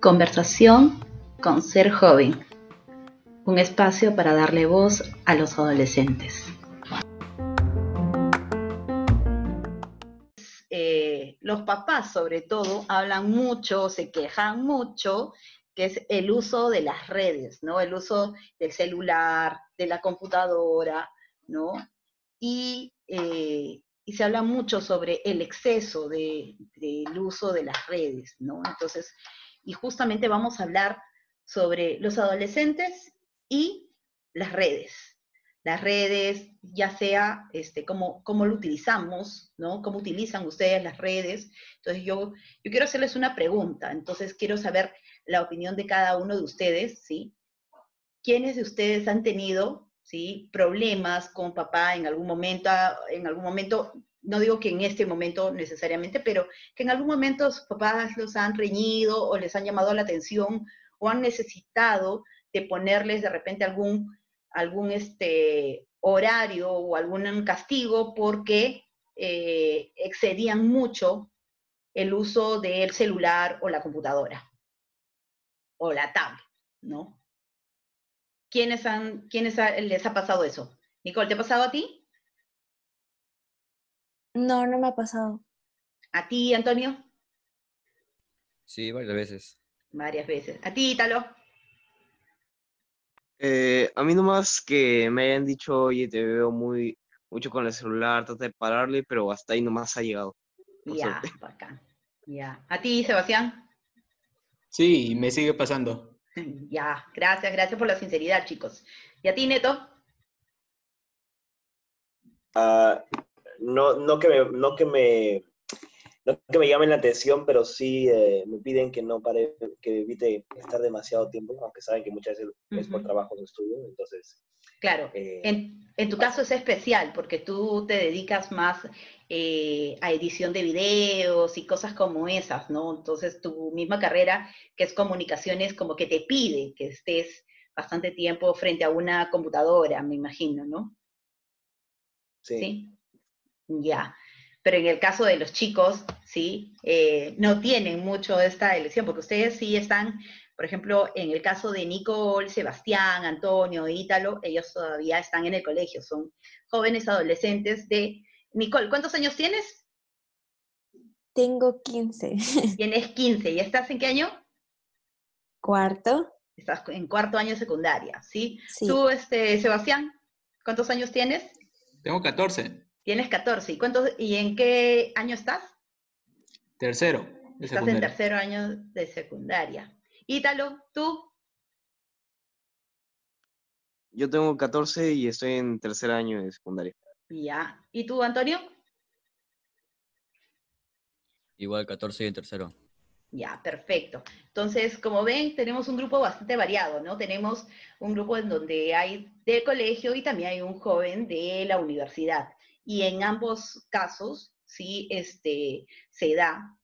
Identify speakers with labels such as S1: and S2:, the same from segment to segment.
S1: Conversación con Ser Joven, un espacio para darle voz a los adolescentes. Eh, los papás sobre todo hablan mucho, se quejan mucho, que es el uso de las redes, ¿no? El uso del celular, de la computadora, ¿no? Y, eh, se habla mucho sobre el exceso del uso de las redes, ¿no? Entonces, y justamente vamos a hablar sobre los adolescentes y las redes. Las redes, ya sea este, cómo, cómo lo utilizamos, ¿no? Cómo utilizan ustedes las redes. Entonces yo, yo quiero hacerles una pregunta, entonces quiero saber la opinión de cada uno de ustedes, ¿sí? ¿Quiénes de ustedes han tenido, Problemas con papá en algún momento, en algún momento no digo que en este momento necesariamente, pero que en algún momento sus papás los han reñido o les han llamado la atención o han necesitado de ponerles de repente algún, algún este, horario o algún castigo porque eh, excedían mucho el uso del celular o la computadora o la tablet, ¿no? ¿Quiénes, han, quiénes les ha pasado eso? Nicole, ¿te ha pasado a ti?
S2: No, no me ha pasado.
S1: ¿A ti, Antonio?
S3: Sí, varias veces.
S1: Varias veces. ¿A ti, Ítalo?
S4: Eh, a mí nomás que me hayan dicho, oye, te veo muy mucho con el celular, trata de pararle, pero hasta ahí nomás ha llegado.
S1: Ya, bacán. Ya. ¿A ti, Sebastián?
S5: Sí, me sigue pasando.
S1: ya, gracias, gracias por la sinceridad, chicos. ¿Y a ti, Neto?
S6: Ah, no, no, que me, no que me no que me llamen la atención, pero sí eh, me piden que no pare, que evite estar demasiado tiempo, aunque saben que muchas veces es por trabajo o estudio, entonces...
S1: Claro, eh, en, en, tu caso es especial porque tú te dedicas más eh, a edición de videos y cosas como esas, ¿no? Entonces tu misma carrera, que es comunicaciones, como que te pide que estés bastante tiempo frente a una computadora, me imagino, ¿no?
S6: Sí.
S1: ¿Sí? Ya. Pero en el caso de los chicos, sí, eh, no tienen mucho esta elección, porque ustedes sí están, por ejemplo, en el caso de Nicole, Sebastián, Antonio, Ítalo, ellos todavía están en el colegio, son jóvenes adolescentes de... Nicole, ¿cuántos años tienes?
S2: Tengo 15.
S1: Tienes 15, ¿y estás en qué año?
S2: Cuarto.
S1: Estás en cuarto año de secundaria, ¿sí?
S2: Sí.
S1: Tú, este, Sebastián, ¿cuántos años tienes?
S5: Tengo 14.
S1: Tienes 14. ¿Y, cuántos, ¿Y en qué año estás?
S5: Tercero.
S1: De estás en tercero año de secundaria. Ítalo, ¿tú?
S4: Yo tengo 14 y estoy en tercer año de secundaria.
S1: Ya. ¿Y tú, Antonio?
S3: Igual 14 y en tercero.
S1: Ya, perfecto. Entonces, como ven, tenemos un grupo bastante variado, ¿no? Tenemos un grupo en donde hay de colegio y también hay un joven de la universidad y en ambos casos, sí, este, se da.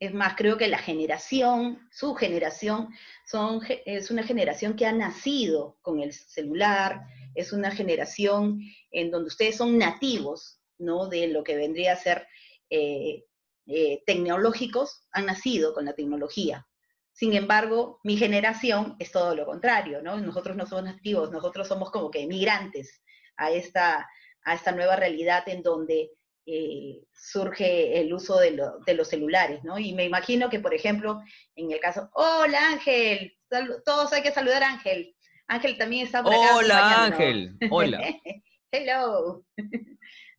S1: Es más, creo que la generación, su generación, son, es una generación que ha nacido con el celular, es una generación en donde ustedes son nativos, ¿no? De lo que vendría a ser eh, eh, tecnológicos, han nacido con la tecnología. Sin embargo, mi generación es todo lo contrario, ¿no? Nosotros no somos nativos, nosotros somos como que migrantes a esta, a esta nueva realidad en donde eh, surge el uso de, los celulares, ¿no? Y me imagino que, por ejemplo, en el caso, hola Ángel, todos hay que saludar a Ángel. Ángel también está por acá.
S3: Hola Ángel, hola.
S1: Hello.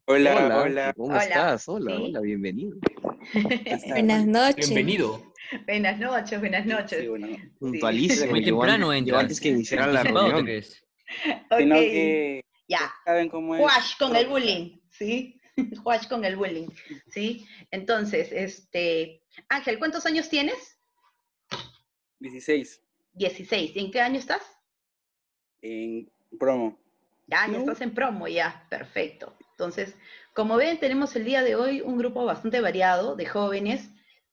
S4: Hola, hola, ¿Cómo estás? Hola, hola, bienvenido.
S2: buenas noches.
S5: Bienvenido.
S1: Buenas noches, buenas noches.
S6: Sí, bueno.
S4: Puntualísimo.
S3: Muy temprano
S4: yo antes que iniciara la reunión.
S6: Sino que
S1: ya.
S6: saben cómo es.
S1: Wash con el bullying, ¿sí? Wash con el bullying, ¿sí? Entonces, este, Ángel, ¿cuántos años tienes?
S6: 16.
S1: 16. ¿Y en qué año estás?
S6: En promo.
S1: Ya, ya estás en promo, ya, perfecto. Entonces, como ven, tenemos el día de hoy un grupo bastante variado de jóvenes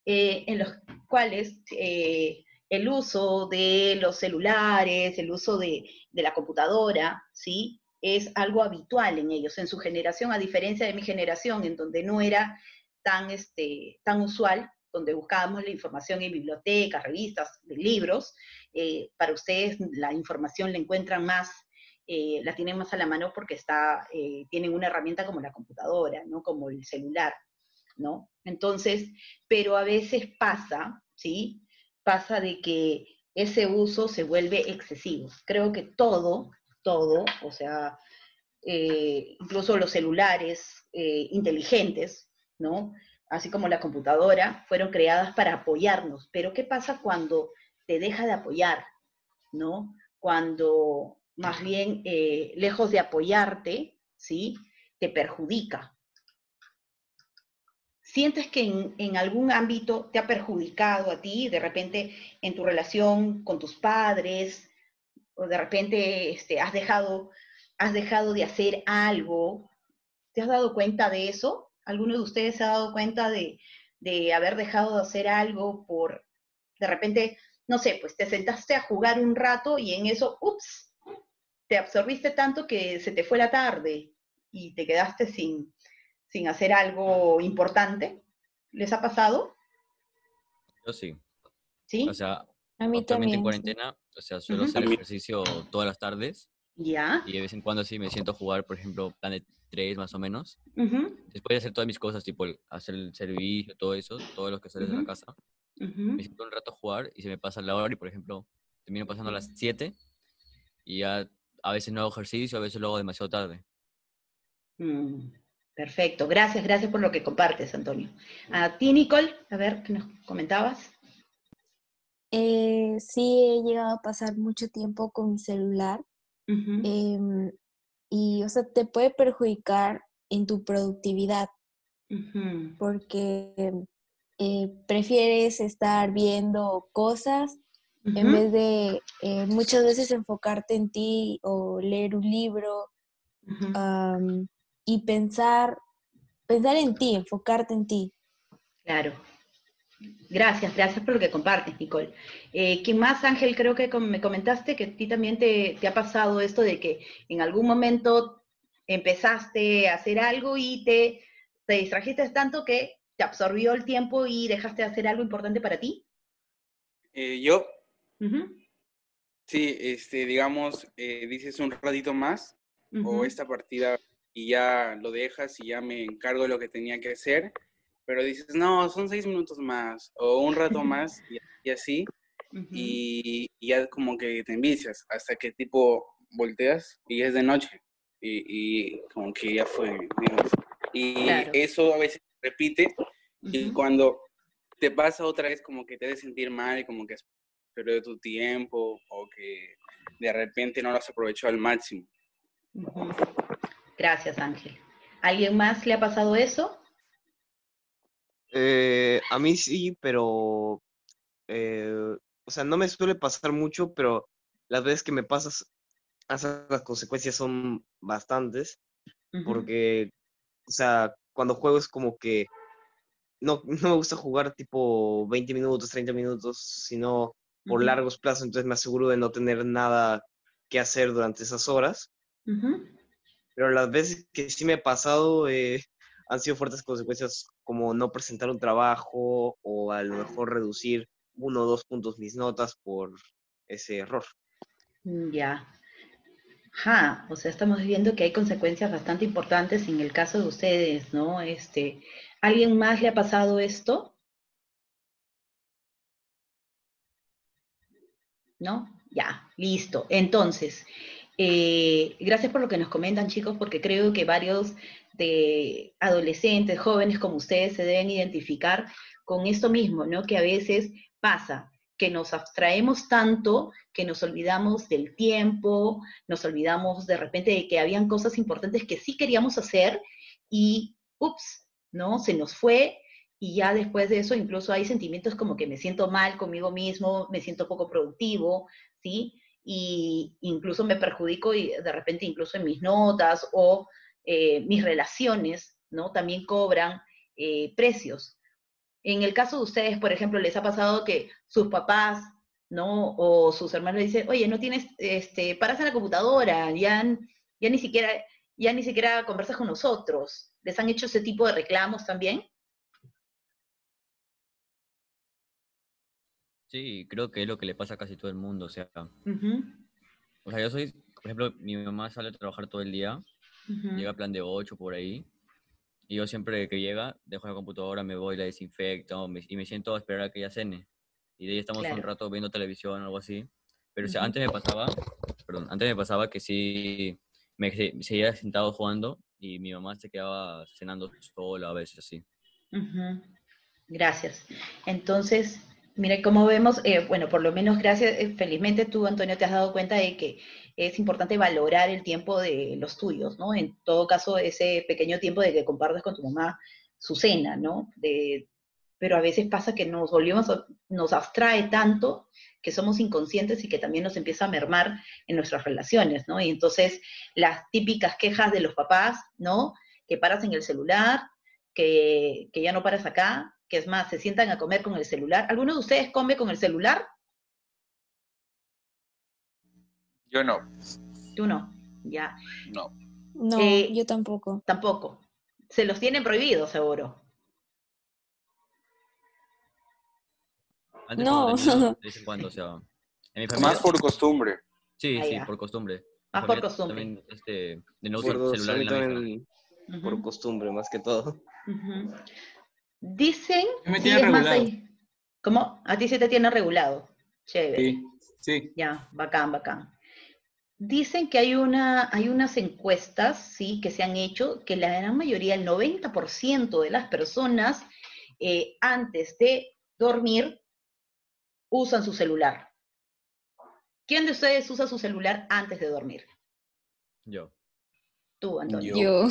S1: eh, en los cuales eh, el uso de los celulares, el uso de, de la computadora, ¿sí? Es algo habitual en ellos, en su generación, a diferencia de mi generación, en donde no era tan, este, tan usual, donde buscábamos la información en bibliotecas, revistas, libros, eh, para ustedes la información la encuentran más, eh, la tienen más a la mano porque está, eh, tienen una herramienta como la computadora, ¿no? Como el celular, ¿no? Entonces, pero a veces pasa, ¿sí? Pasa de que ese uso se vuelve excesivo. Creo que todo, todo, o sea, incluso los celulares inteligentes, ¿no? Así como la computadora, fueron creadas para apoyarnos. Pero ¿qué pasa cuando te deja de apoyar, ¿no? Cuando más bien, eh, lejos de apoyarte, ¿sí? Te perjudica. ¿Sientes que en, algún ámbito te ha perjudicado a ti, de repente en tu relación con tus padres, o de repente este, has, dejado, has dejado de hacer algo? ¿Te has dado cuenta de eso? ¿Alguno de ustedes se ha dado cuenta de, de haber dejado de hacer algo por, de repente, no sé, pues te sentaste a jugar un rato y en eso, ups, te absorbiste tanto que se te fue la tarde y te quedaste sin, sin hacer algo importante. ¿Les ha pasado?
S3: Yo sí.
S1: ¿Sí?
S3: O sea,
S2: a mí
S3: actualmente
S2: también.
S3: en cuarentena, o sea, suelo hacer ejercicio todas las tardes
S1: ¿Ya?
S3: y de vez en cuando sí me siento a jugar, por ejemplo, plan de tres más o menos.
S1: Ujú,
S3: Después de hacer todas mis cosas, tipo el- hacer el servicio, todo eso, todos los que sales de la casa, me siento un rato a jugar y se me pasa la hora y, por ejemplo, termino pasando a las 7 y ya a veces no hago ejercicio, a veces lo hago demasiado tarde.
S1: Mm, perfecto, gracias, gracias por lo que compartes, Antonio. A ti, Nicole, a ver, ¿qué nos comentabas?
S2: Eh, sí, he llegado a pasar mucho tiempo con mi celular em, y, o sea, te puede perjudicar en tu productividad. Porque eh, prefieres estar viendo cosas en vez de eh, muchas veces enfocarte en ti o leer un libro y pensar, pensar en ti, enfocarte en ti.
S1: Claro. Gracias, gracias por lo que compartes, Nicole. Eh, ¿Quién más, Ángel? Creo que com- me comentaste que a ti también te, te ha pasado esto de que en algún momento empezaste a hacer algo y te, te distrajiste tanto que te absorbió el tiempo y dejaste de hacer algo importante para ti.
S7: Eh, yo, sí, este, digamos, eh, dices un ratito más o esta partida y ya lo dejas y ya me encargo de lo que tenía que hacer, pero dices, no, son seis minutos más o un rato más y, y así, y, y ya como que te envicias hasta que tipo volteas y es de noche y, y como que ya fue. digamos. Y
S1: Claro.
S7: eso a veces repite y cuando te pasa otra vez como que te hace sentir mal, como que has perdido tu tiempo o que de repente no lo has aprovechado al máximo.
S1: Gracias, Ángel. ¿Alguien más le ha pasado eso?
S4: Eh, a mí sí, pero, eh, o sea, no me suele pasar mucho, pero las veces que me pasas, las consecuencias son bastantes, porque, o sea, cuando juego es como que no, no me gusta jugar tipo 20 minutos, 30 minutos, sino por largos plazos, entonces me aseguro de no tener nada que hacer durante esas horas. Pero las veces que sí me ha pasado eh, han sido fuertes consecuencias como no presentar un trabajo o a lo mejor reducir uno o dos puntos mis notas por ese error.
S1: Mm, Ya. Ajá, o sea, estamos viendo que hay consecuencias bastante importantes en el caso de ustedes, ¿no? Este, ¿alguien más le ha pasado esto? ¿No? Ya, listo. Entonces, eh, gracias por lo que nos comentan, chicos, porque creo que varios de adolescentes, jóvenes como ustedes se deben identificar con esto mismo, ¿no? Que a veces pasa, que nos abstraemos tanto que nos olvidamos del tiempo, nos olvidamos de repente de que habían cosas importantes que sí queríamos hacer y, ups, ¿no? Se nos fue y ya después de eso incluso hay sentimientos como que me siento mal conmigo mismo, me siento poco productivo, ¿sí? Y incluso me perjudico y de repente incluso en mis notas o eh, mis relaciones, ¿no? También cobran eh, precios. En el caso de ustedes, por ejemplo, les ha pasado que sus papás, ¿no? O sus hermanos le dicen, oye, no tienes, este, paras en la computadora, ya Ya ni siquiera, ya ni siquiera conversas con nosotros. ¿Les han hecho ese tipo de reclamos también?
S3: Sí, creo que es lo que le pasa a casi todo el mundo. O sea,
S1: Ujú,
S3: o sea, yo soy, por ejemplo, mi mamá sale a trabajar todo el día,
S1: ujú.
S3: llega a plan de 8 por ahí, y yo siempre que llega, dejo la computadora, me voy, la desinfecto, me- y me siento a esperar a que ella cene. Y de ahí estamos un
S1: Claro.
S3: rato viendo televisión o algo así. Pero o sea, antes me pasaba, perdón, antes me pasaba que sí, me se- seguía sentado jugando, y mi mamá se quedaba cenando sola a veces así.
S1: Gracias. Entonces, mire, como vemos, eh, bueno, por lo menos gracias, eh, felizmente tú, Antonio, te has dado cuenta de que es importante valorar el tiempo de los tuyos, ¿no? En todo caso, ese pequeño tiempo de que compartes con tu mamá su cena, ¿no? Pero a veces pasa que nos volvemos, a- nos abstrae tanto que somos inconscientes y que también nos empieza a mermar en nuestras relaciones, ¿no? Y entonces las típicas quejas de los papás, ¿no? Que paras en el celular, que, que ya no paras acá, que es más, se sientan a comer con el celular. ¿Alguno de ustedes come con el celular?
S7: Yo no,
S1: Tú no, ya,
S7: no.
S2: No,
S1: Eh,
S2: yo tampoco.
S1: tampoco. Se los tienen prohibidos, seguro.
S3: Antes
S2: No.
S3: tenía, de vez en cuando, o sea, en mi familia,
S7: Más por costumbre.
S3: sí,
S1: Ah,
S3: sí, por costumbre.
S1: Más por costumbre.
S3: También, este, de no
S4: Por
S3: usar
S4: dos,
S3: celular en la mesa.
S4: por costumbre, más que todo.
S1: ujú. Dicen,
S5: Me
S1: sí,
S5: tiene
S1: es más
S5: regulado.
S1: ahí. ¿Cómo? A ti se te tiene regulado. Chévere.
S5: Sí, sí.
S1: Ya, bacán, bacán. Dicen que hay, una, hay unas encuestas, sí, que se han hecho, que la gran mayoría, el 90% de las personas, eh, antes de dormir, usan su celular. ¿Quién de ustedes usa su celular antes de dormir?
S3: Yo.
S1: Tú, Antonio.
S2: Yo.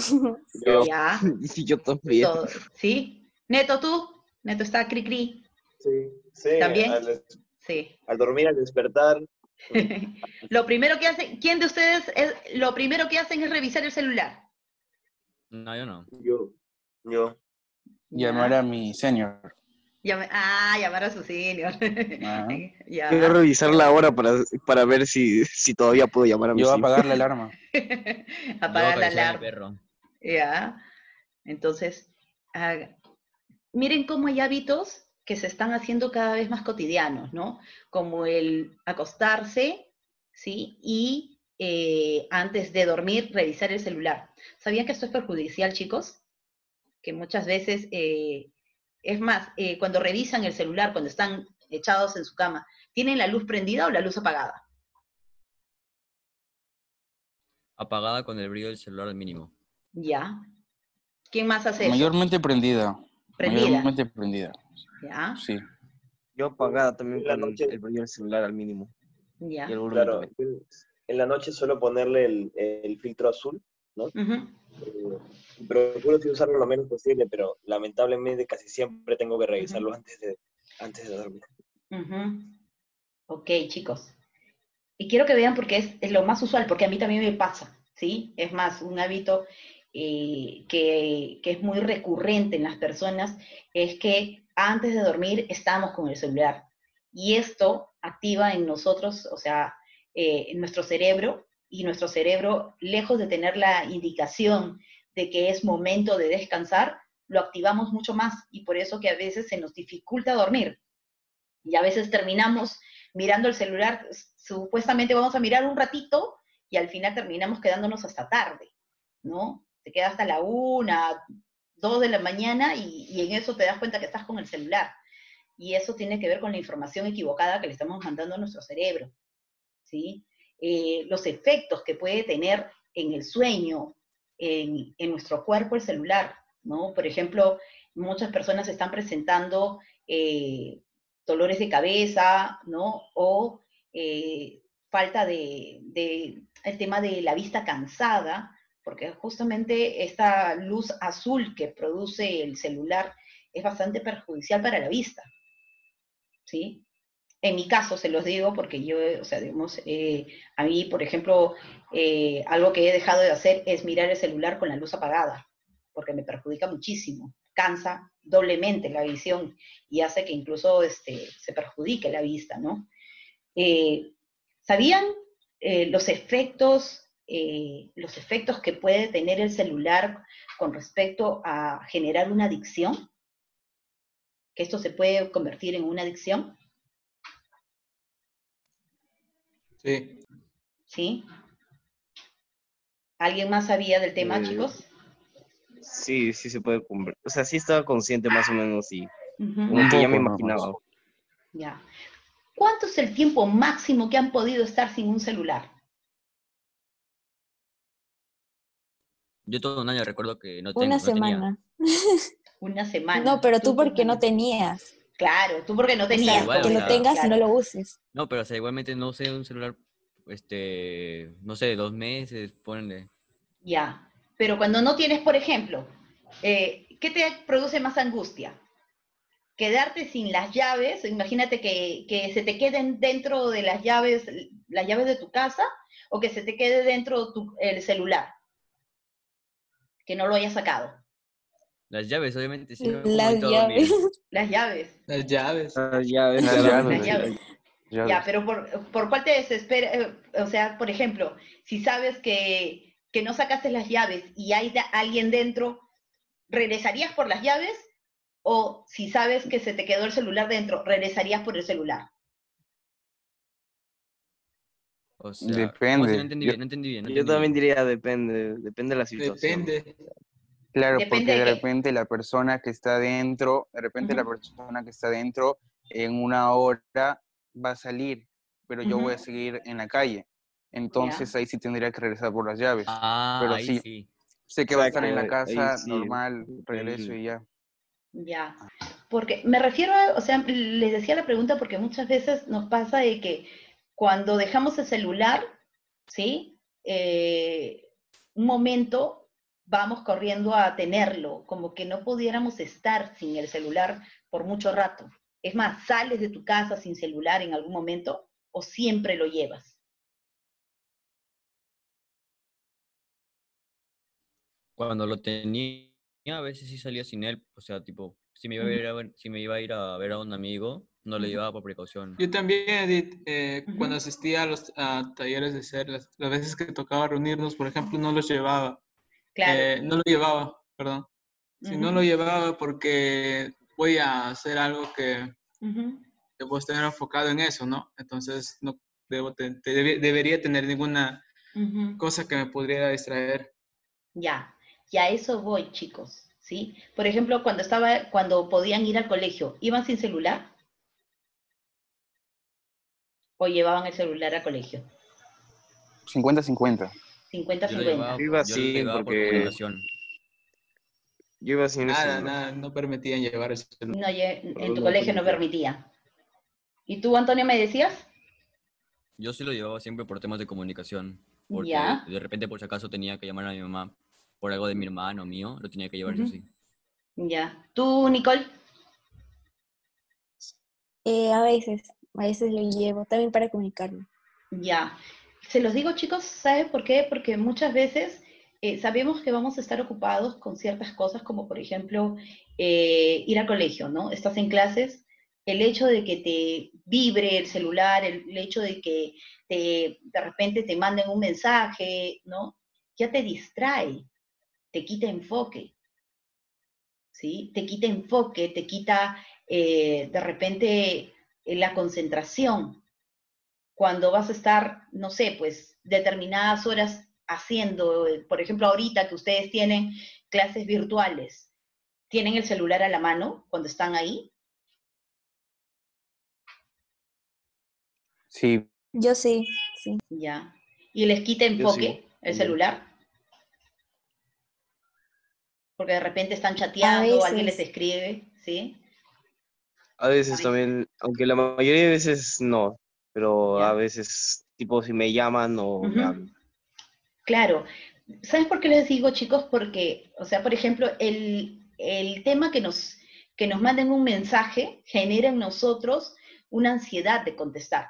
S6: Yo,
S1: Ya,
S4: Sí, yo también.
S1: todos, ¿sí? Neto, tú. Neto está cri cri.
S6: sí, sí,
S1: ¿También?
S6: Al,
S1: Sí.
S6: al dormir, al despertar,
S1: lo primero que hacen, ¿quién de ustedes es, lo primero que hacen es revisar el celular?
S3: No, yo no.
S6: yo, yo.
S7: Llamar a mi senior.
S1: Ah, llamar a su senior.
S7: Ajá.
S1: ya.
S4: Quiero revisar la hora para, para ver si, si todavía puedo llamar a mi
S7: Yo
S4: hijos.
S7: apagar la alarma.
S1: Apagar la
S3: a
S1: alarma. Ya. Entonces, ah, miren cómo hay hábitos que se están haciendo cada vez más cotidianos, ¿no? Como el acostarse, ¿sí? Y eh, antes de dormir, revisar el celular. ¿Sabían que esto es perjudicial, chicos? Que muchas veces, eh, es más, eh, cuando revisan el celular, cuando están echados en su cama, ¿tienen la luz prendida o la luz apagada?
S3: Apagada con el brillo del celular al mínimo.
S1: Ya. ¿Quién más hace eso?
S7: Mayormente prendida.
S1: Prendida.
S7: Mayormente prendida.
S1: Ya,
S7: Sí.
S4: Yo apagada también
S6: la
S4: con
S6: noche.
S4: el brillo del celular al mínimo.
S1: ya.
S4: Y el
S6: Claro, en la noche suelo ponerle el, el filtro azul,
S1: Ujú.
S6: eh, pero procuro sí usarlo lo menos posible, pero lamentablemente casi siempre tengo que revisarlo antes, de, antes de dormir.
S1: Ujú. Ok, chicos. Y quiero que vean porque es, es lo más usual, porque a mí también me pasa, ¿sí? Es más, un hábito eh, que, es muy recurrente en las personas es que antes de dormir estamos con el celular. Y esto activa en nosotros, o sea, eh, en nuestro cerebro, y nuestro cerebro, lejos de tener la indicación de que es momento de descansar, lo activamos mucho más y por eso que a veces se nos dificulta dormir. Y a veces terminamos mirando el celular, supuestamente vamos a mirar un ratito y al final terminamos quedándonos hasta tarde, ¿no? Te queda hasta la una, dos de la mañana y, y en eso te das cuenta que estás con el celular. Y eso tiene que ver con la información equivocada que le estamos mandando a nuestro cerebro, ¿sí? Eh, los efectos que puede tener en el sueño, en, en nuestro cuerpo el celular, ¿no? Por ejemplo, muchas personas están presentando eh, dolores de cabeza, ¿no? O eh, falta de, de, el tema de la vista cansada, porque justamente esta luz azul que produce el celular es bastante perjudicial para la vista, ¿sí? En mi caso, se los digo porque yo, o sea, digamos, eh, a mí, por ejemplo, eh, algo que he dejado de hacer es mirar el celular con la luz apagada, porque me perjudica muchísimo, cansa doblemente la visión y hace que incluso este, se perjudique la vista, ¿no? Eh, ¿Sabían los efectos eh, los efectos que puede tener el celular con respecto a generar una adicción? ¿Que esto se puede convertir en una adicción?
S5: Sí.
S1: ¿Sí? ¿Alguien más sabía del tema,
S4: Eh,
S1: chicos?
S4: Sí, sí se puede conver- O sea, sí estaba consciente más o menos y como que ya me imaginaba.
S1: Ya. ¿Cuánto es el tiempo máximo que han podido estar sin un celular?
S3: Yo todo un año recuerdo que no, tengo,
S2: Una
S3: no tenía.
S2: semana.
S1: Una semana.
S2: No, pero tú
S1: por
S2: porque no tenías.
S1: Claro, tú porque no
S2: O sea,
S1: tenías.
S3: igual,
S2: que lo tengas y no lo uses.
S3: No, pero o sea, igualmente no sé, un celular, este, no sé, dos meses, ponle.
S1: Ya. Pero cuando no tienes, por ejemplo, eh, ¿qué te produce más angustia? Quedarte sin las llaves, imagínate que, que se te queden dentro de las llaves, las llaves de tu casa, o que se te quede dentro tu, el celular, que no lo hayas sacado.
S3: Las llaves, obviamente, si no, ¿cómo
S2: Las llaves.
S1: Las llaves.
S5: Las llaves.
S4: Ah, ya ves,
S8: Las
S4: claro.
S1: Las
S8: llaves.
S1: llaves.
S8: Ya
S1: pero por, ¿por cuál te desespera? Eh, O sea, por ejemplo, si sabes que, que no sacaste las llaves y hay da- alguien dentro, ¿regresarías por las llaves? O si sabes que se te quedó el celular dentro, ¿regresarías por el celular?
S3: O sea, ¿cómo
S8: Depende.
S3: No entendí
S8: Yo-
S3: bien, no entendí bien. no
S4: Yo
S3: entendí
S4: también
S3: bien.
S4: diría depende, depende de la situación.
S5: Depende.
S8: Claro,
S1: Depende
S8: porque
S1: de
S8: de repente la persona que está dentro, de repente la
S1: Ujú.
S8: persona que está dentro en una hora va a salir, pero yo voy a seguir en la calle. Entonces ahí sí tendría que regresar por las llaves.
S3: Ah,
S8: Pero
S3: ahí
S8: sí.
S3: sí.
S8: Sé que va a estar en la casa,
S4: sí,
S8: normal, regreso y ya.
S1: Ya. Porque me refiero a, o sea, les decía la pregunta porque muchas veces nos pasa de que cuando dejamos el celular, ¿sí? Eh, un momento vamos corriendo a tenerlo, como que no pudiéramos estar sin el celular por mucho rato. Es más, ¿sales de tu casa sin celular en algún momento o siempre lo llevas?
S3: Cuando lo tenía, a veces sí salía sin él, o sea, tipo, si me iba a
S1: Ujú.
S3: ir a ver, si me iba a, ir a ver a un amigo, no lo llevaba por precaución.
S5: Yo también, Edith, eh, cuando asistía a los a talleres de ser, las, las veces que tocaba reunirnos, por ejemplo, no los llevaba.
S1: Claro.
S5: Eh, no lo llevaba, perdón. Si no lo llevaba porque voy a hacer algo que,
S1: ujú.
S5: que puedo estar enfocado en eso, ¿no? Entonces no debo te- te- debe- debería tener ninguna cosa que me pudiera distraer.
S1: Ya, y a eso voy, chicos, ¿sí? Por ejemplo, cuando estaba, cuando podían ir al colegio, ¿iban sin celular? ¿O llevaban el celular al colegio?
S8: 50-50.
S1: 50-50.
S3: Yo
S4: Yo iba
S3: yo
S4: así
S3: por
S4: porque-. Yo iba sin
S5: Nada,
S4: celular.
S5: nada, no permitían llevar el celular.
S1: No, en tu colegio no
S4: permitía.
S1: ¿Y tú, Antonio, me decías?
S3: Yo sí lo llevaba siempre por temas de comunicación. Porque
S1: Ya.
S3: de repente, por si acaso, tenía que llamar a mi mamá por algo de mi hermano mío, lo tenía que llevar sí o
S1: Ujú.
S3: sí.
S1: Ya. ¿Tú, Nicole?
S2: Eh, a veces, a veces lo llevo, también para comunicarme.
S1: Ya. Se los digo, chicos, ¿saben por qué? Porque muchas veces eh, sabemos que vamos a estar ocupados con ciertas cosas, como por ejemplo eh, ir al colegio, ¿no? Estás en clases, el hecho de que te vibre el celular, el, hecho de que te, de repente te manden un mensaje, ¿no? Ya te distrae, te quita enfoque, ¿sí? Te quita enfoque, te quita eh, de repente la concentración cuando vas a estar, no sé, pues determinadas horas haciendo, eh, por ejemplo, ahorita que ustedes tienen clases virtuales, ¿tienen el celular a la mano cuando están ahí?
S8: Sí,
S2: Yo sí, sí.
S1: Ya. ¿Y les quita enfoque
S4: sí,
S1: el celular? Porque de repente están chateando, alguien les escribe, ¿sí?
S4: A veces también, aunque la mayoría de veces no, pero a veces, tipo, si me llaman o me
S1: Ujú.
S4: hablan.
S1: Claro. ¿Sabes por qué les digo, chicos? Porque, o sea, por ejemplo, el, el tema que nos, que nos manden un mensaje genera en nosotros una ansiedad de contestar.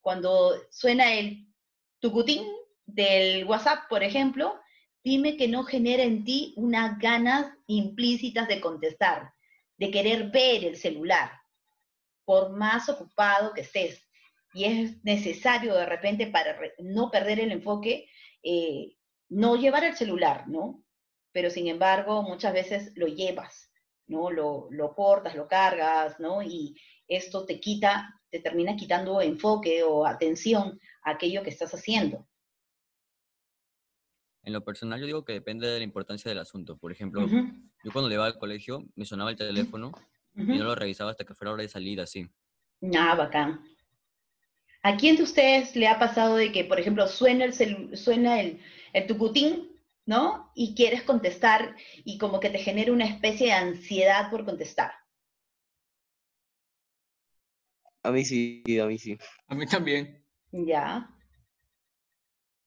S1: Cuando suena el tucutín del WhatsApp, por ejemplo, dime que no genera en ti unas ganas implícitas de contestar, de querer ver el celular, por más ocupado que estés. Y es necesario de repente para no perder el enfoque, eh, no llevar el celular, ¿no? Pero sin embargo, muchas veces lo llevas, ¿no? Lo, lo cortas, lo cargas, ¿no? Y esto te quita, te termina quitando enfoque o atención a aquello que estás haciendo.
S3: En lo personal, yo digo que depende de la importancia del asunto. Por ejemplo,
S1: Ujú,
S3: yo cuando le iba al colegio, me sonaba el teléfono y no
S1: ujú.
S3: lo revisaba hasta que fuera hora de salida, así.
S1: Ah, bacán. ¿A quién de ustedes le ha pasado de que, por ejemplo, suena el, celu- suena el, el tucutín, ¿no? Y quieres contestar y como que te genera una especie de ansiedad por contestar.
S4: A mí sí, a mí sí.
S5: A mí también.
S1: Ya.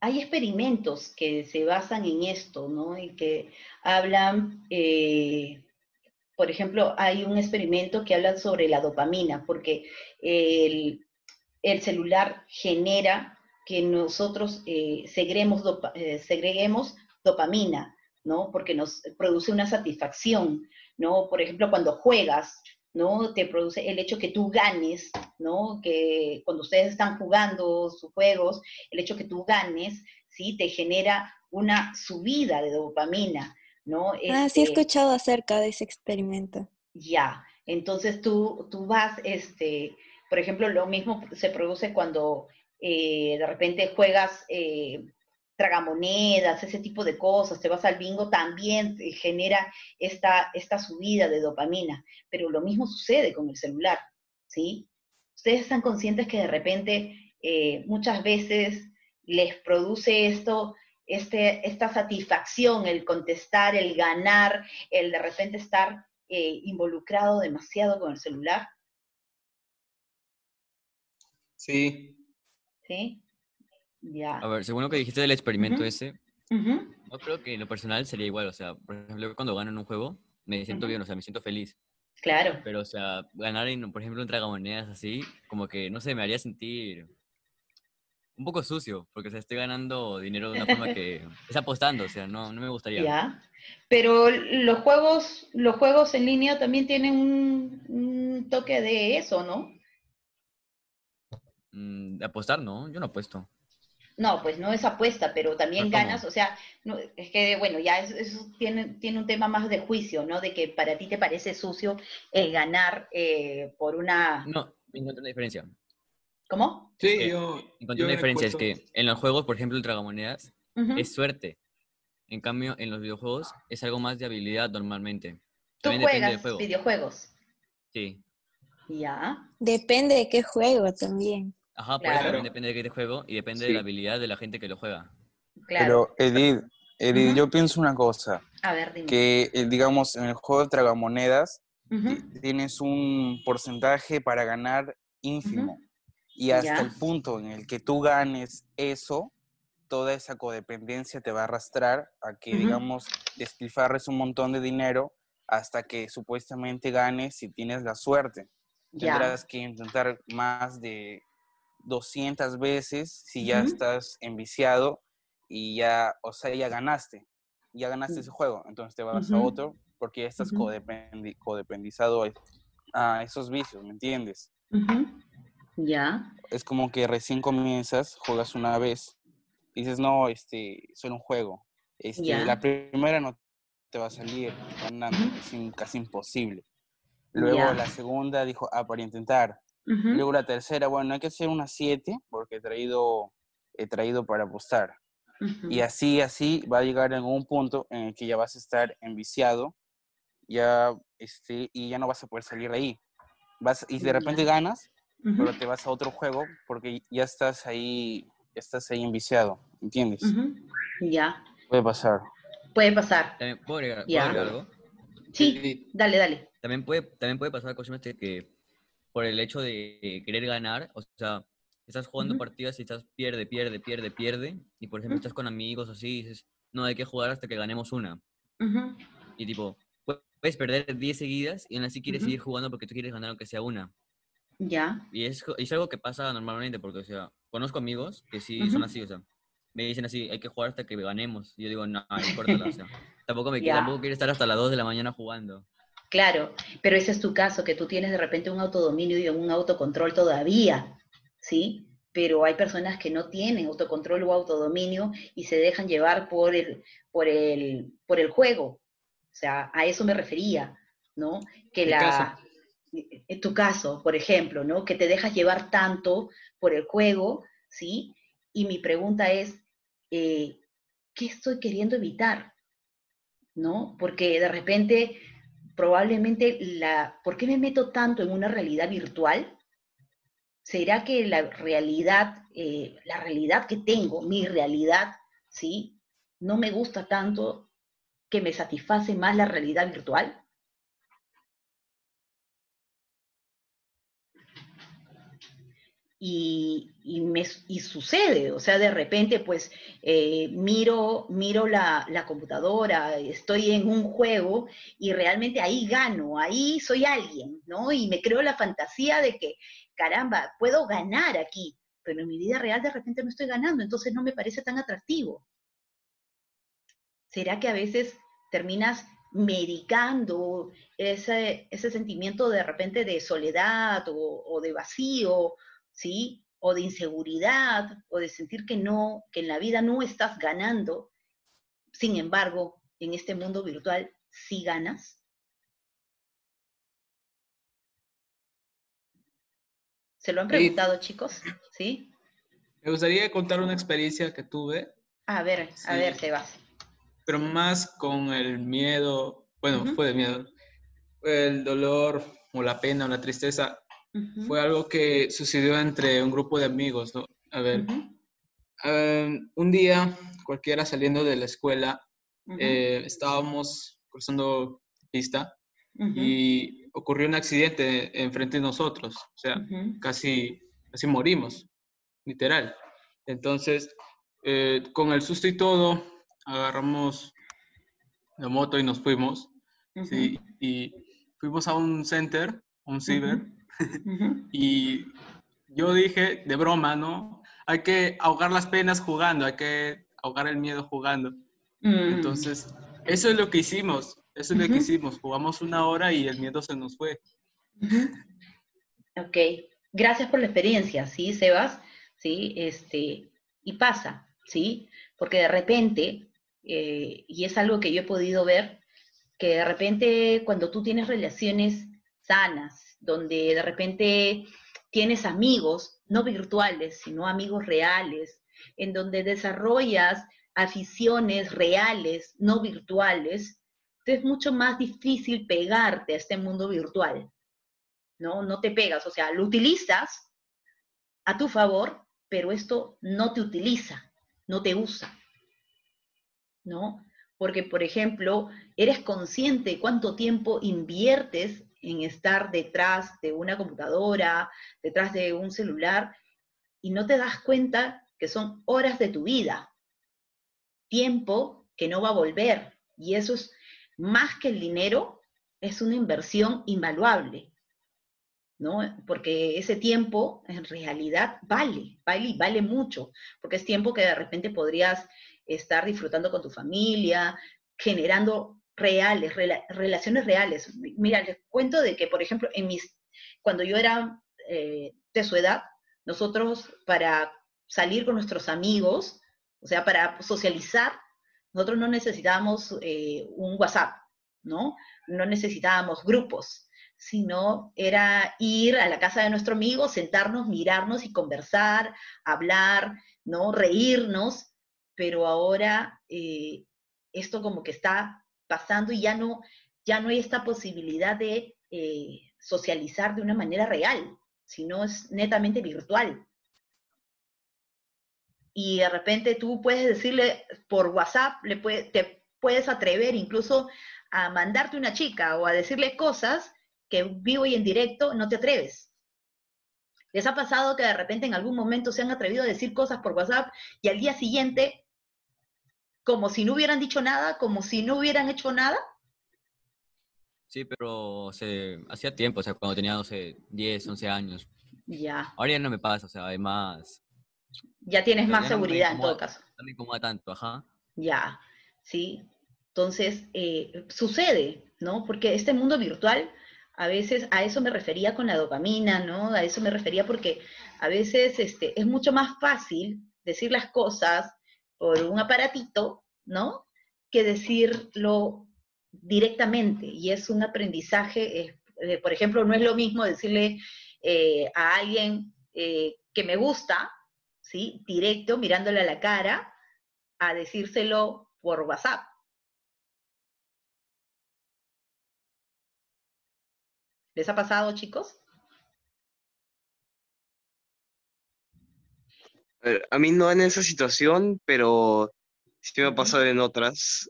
S1: Hay experimentos que se basan en esto, ¿no? Y que hablan, eh, por ejemplo, hay un experimento que habla sobre la dopamina, porque el, el celular genera que nosotros eh, segreguemos, eh, segreguemos dopamina, ¿no? Porque nos produce una satisfacción, ¿no? Por ejemplo, cuando juegas, ¿no? Te produce el hecho que tú ganes, ¿no? Que cuando ustedes están jugando sus juegos, el hecho que tú ganes, ¿sí? Te genera una subida de dopamina, ¿no?
S2: Ah, sí he
S1: Este,
S2: escuchado acerca de ese experimento.
S1: ya, entonces tú, tú vas, este, por ejemplo, lo mismo se produce cuando eh, de repente juegas eh, tragamonedas, ese tipo de cosas, te vas al bingo, también te genera esta, esta subida de dopamina, pero lo mismo sucede con el celular, ¿sí? Ustedes están conscientes que de repente eh, muchas veces les produce esto, este, esta satisfacción, el contestar, el ganar, el de repente estar eh, involucrado demasiado con el celular,
S5: Sí.
S1: ¿sí? Ya.
S3: A ver, según lo que dijiste del experimento
S1: Ujú.
S3: ese,
S1: Ujú,
S3: yo creo que en lo personal sería igual. O sea, por ejemplo, cuando gano en un juego, me siento
S1: Ujú.
S3: bien, o sea, me siento feliz.
S1: Claro.
S3: Pero, o sea, ganar, en, por ejemplo, en tragamonedas así, como que, no sé, me haría sentir un poco sucio, porque, o sea, estoy ganando dinero de una forma que es apostando, o sea, no, no me gustaría.
S1: Ya. Pero los juegos, los juegos en línea también tienen un, un toque de eso, ¿no?
S3: Mm, de apostar, no, yo no apuesto.
S1: No, pues no es apuesta, pero también ganas, o sea, no, es que, bueno, ya eso, eso tiene, tiene un tema más de juicio, ¿no? De que para ti te parece sucio el ganar eh, por una...
S3: No, encuentro una diferencia.
S1: ¿Cómo?
S5: Sí,
S3: que
S5: yo.
S3: Encontré
S5: yo
S3: una diferencia, es que en los juegos, por ejemplo, el tragamonedas, es suerte. En cambio, en los videojuegos es algo más de habilidad normalmente.
S1: Tú
S3: También depende del
S1: juegas
S3: juego.
S1: videojuegos.
S3: Sí.
S1: Ya.
S2: Depende de qué juego también.
S3: Ajá, por
S1: Claro.
S3: eso también depende de qué juego y depende de la habilidad de la gente que lo juega.
S1: Claro.
S8: Pero Edith, Edith, yo pienso una cosa,
S1: A ver, dime.
S8: que eh, digamos en el juego de tragamonedas tienes un porcentaje para ganar ínfimo. Y hasta
S1: Ya.
S8: el punto en el que tú ganes eso, toda esa codependencia te va a arrastrar a que, digamos, despilfarres un montón de dinero hasta que supuestamente ganes si tienes la suerte.
S1: Ya.
S8: Tendrás que intentar más de 200 veces si ya
S1: Ujú.
S8: estás enviciado y ya, o sea, ya ganaste. Ya ganaste ese juego, entonces te vas a otro porque ya estás codependi- codependizado a, a esos vicios, ¿me entiendes?
S1: Ya.
S8: Es como que recién comienzas, juegas una vez, dices, no, este, solo un juego. Este,
S1: Ya.
S8: La primera no te va a salir ganando,
S1: Ujú.
S8: es in- casi imposible. Luego
S1: Ya.
S8: la segunda dijo, ah, para intentar.
S1: Ujú.
S8: Luego la tercera, bueno, hay que hacer una 7 porque he traído, he traído para apostar. Y así, así va a llegar en un punto en el que ya vas a estar enviciado ya, este, y ya no vas a poder salir de ahí. Vas, y de repente ganas, Pero te vas a otro juego porque ya estás ahí, ya estás ahí enviciado, ¿entiendes?
S1: Ujú. Ya.
S8: Puede pasar.
S1: Puede pasar.
S3: También, ¿puedo agregar, puedo
S1: Ya.
S3: agregar algo?
S1: Sí,
S5: Sí.
S1: dale, dale.
S3: También puede, también puede pasar, Cosima, este, que por el hecho de querer ganar, o sea, estás jugando partidas y estás pierde, pierde, pierde, pierde, y por ejemplo estás con amigos así y dices, no, hay que jugar hasta que ganemos una. Y tipo, pu- puedes perder 10 seguidas y aún así quieres
S1: Ujú.
S3: seguir jugando porque tú quieres ganar aunque sea una.
S1: Ya.
S3: Y es, es algo que pasa normalmente porque, o sea, conozco amigos que sí
S1: Ujú.
S3: son así, o sea, me dicen así, hay que jugar hasta que ganemos. Y yo digo, no, córtala, o sea, tampoco, me,
S1: Ya.
S3: tampoco quiero estar hasta las 2 de la mañana jugando.
S1: Claro, pero ese es tu caso, que tú tienes de repente un autodominio y un autocontrol todavía, ¿sí? pero hay personas que no tienen autocontrol o autodominio y se dejan llevar por el, por el, por el juego. O sea, a eso me refería, ¿no? Que la,
S5: caso.
S1: En tu caso, por ejemplo, ¿no? Que te dejas llevar tanto por el juego, ¿sí? Y mi pregunta es, eh, ¿qué estoy queriendo evitar? ¿No? Porque de repente, probablemente, la, ¿por qué me meto tanto en una realidad virtual? ¿Será que la realidad, eh, la realidad que tengo, mi realidad, ¿sí? No me gusta tanto que me satisface más la realidad virtual? Y, sucede, o sea, de repente pues eh, miro, miro la, computadora, estoy en un juego y realmente ahí gano, ahí soy alguien, ¿no? Y me creo la fantasía de que, caramba, puedo ganar aquí, pero en mi vida real de repente no estoy ganando, entonces no me parece tan atractivo. ¿Será que a veces terminas medicando ese, sentimiento de repente de soledad o de vacío ¿sí? O de inseguridad, o de sentir que no, que en la vida no estás ganando. Sin embargo, en este mundo virtual sí ganas. ¿Se lo han
S5: Sí.
S1: preguntado, chicos? ¿Sí?
S5: Me gustaría contar una experiencia que tuve,
S1: A ver, a ver, Sebas.
S5: pero más con el miedo, bueno, fue de miedo, el dolor o la pena o la tristeza, Fue algo que sucedió entre un grupo de amigos, ¿no? A ver, eh, un día, cualquiera saliendo de la escuela, eh, estábamos cruzando pista y ocurrió un accidente enfrente de nosotros, o sea, casi, casi morimos, literal. Entonces, eh, con el susto y todo, agarramos la moto y nos fuimos, ¿sí? Y fuimos a un center, un ciber. y yo dije, de broma, ¿no? Hay que ahogar las penas jugando, hay que ahogar el miedo jugando.
S1: Mm,
S5: Entonces, eso es lo que hicimos, eso es lo que hicimos. Jugamos una hora y el miedo se nos fue.
S1: Ok, gracias por la experiencia, ¿sí, Sebas? Sí, este, y pasa, ¿sí? Porque de repente, eh, y es algo que yo he podido ver, que de repente cuando tú tienes relaciones sanas, donde de repente tienes amigos, no virtuales, sino amigos reales, en donde desarrollas aficiones reales, no virtuales, es mucho más difícil pegarte a este mundo virtual. ¿no? No te pegas, o sea, lo utilizas a tu favor, pero esto no te utiliza, no te usa, ¿no? Porque, por ejemplo, eres consciente cuánto tiempo inviertes en estar detrás de una computadora, detrás de un celular, y no te das cuenta que son horas de tu vida, tiempo que no va a volver, y eso es más que el dinero, es una inversión invaluable. ¿no? Porque ese tiempo en realidad vale, vale y vale mucho, porque es tiempo que de repente podrías estar disfrutando con tu familia, generando reales, rela- relaciones reales. Mira, les cuento de que, por ejemplo, en mis, cuando yo era eh, de su edad, nosotros para salir con nuestros amigos, o sea, para socializar, nosotros no necesitábamos eh, un WhatsApp, ¿no? No necesitábamos grupos sino era ir a la casa de nuestro amigo, sentarnos, mirarnos y conversar, hablar, ¿no? Reírnos, pero ahora eh, esto como que está pasando y ya no, ya no hay esta posibilidad de eh, socializar de una manera real, sino es netamente virtual. Y de repente tú puedes decirle por WhatsApp, le puede, te puedes atrever incluso a mandarte una chica o a decirle cosas que vivo y en directo no te atreves. ¿Les ha pasado que de repente en algún momento se han atrevido a decir cosas por WhatsApp y al día siguiente, como si no hubieran dicho nada, como si no hubieran hecho nada?
S3: Sí, pero se, hacía tiempo, o sea, cuando tenía, no sé, 10, 11 años.
S1: Ya,
S3: Ahora ya no me pasa, o sea, hay más...
S1: ya tienes más
S3: ya no me
S1: seguridad en todo caso.
S3: No me incomoda tanto, ajá.
S1: Ya, ¿sí? Entonces, eh, sucede, ¿no? Porque este mundo virtual a veces a eso me refería con la dopamina, ¿no? A eso me refería porque a veces este, es mucho más fácil decir las cosas por un aparatito, ¿no? Que decirlo directamente. Y es un aprendizaje, eh, eh, por ejemplo, no es lo mismo decirle eh, a alguien que me gusta, ¿sí? Directo, mirándole a la cara, a decírselo por WhatsApp. ¿Les ha pasado, chicos?
S4: A mí no en esa situación, pero sí me ha pasado en otras.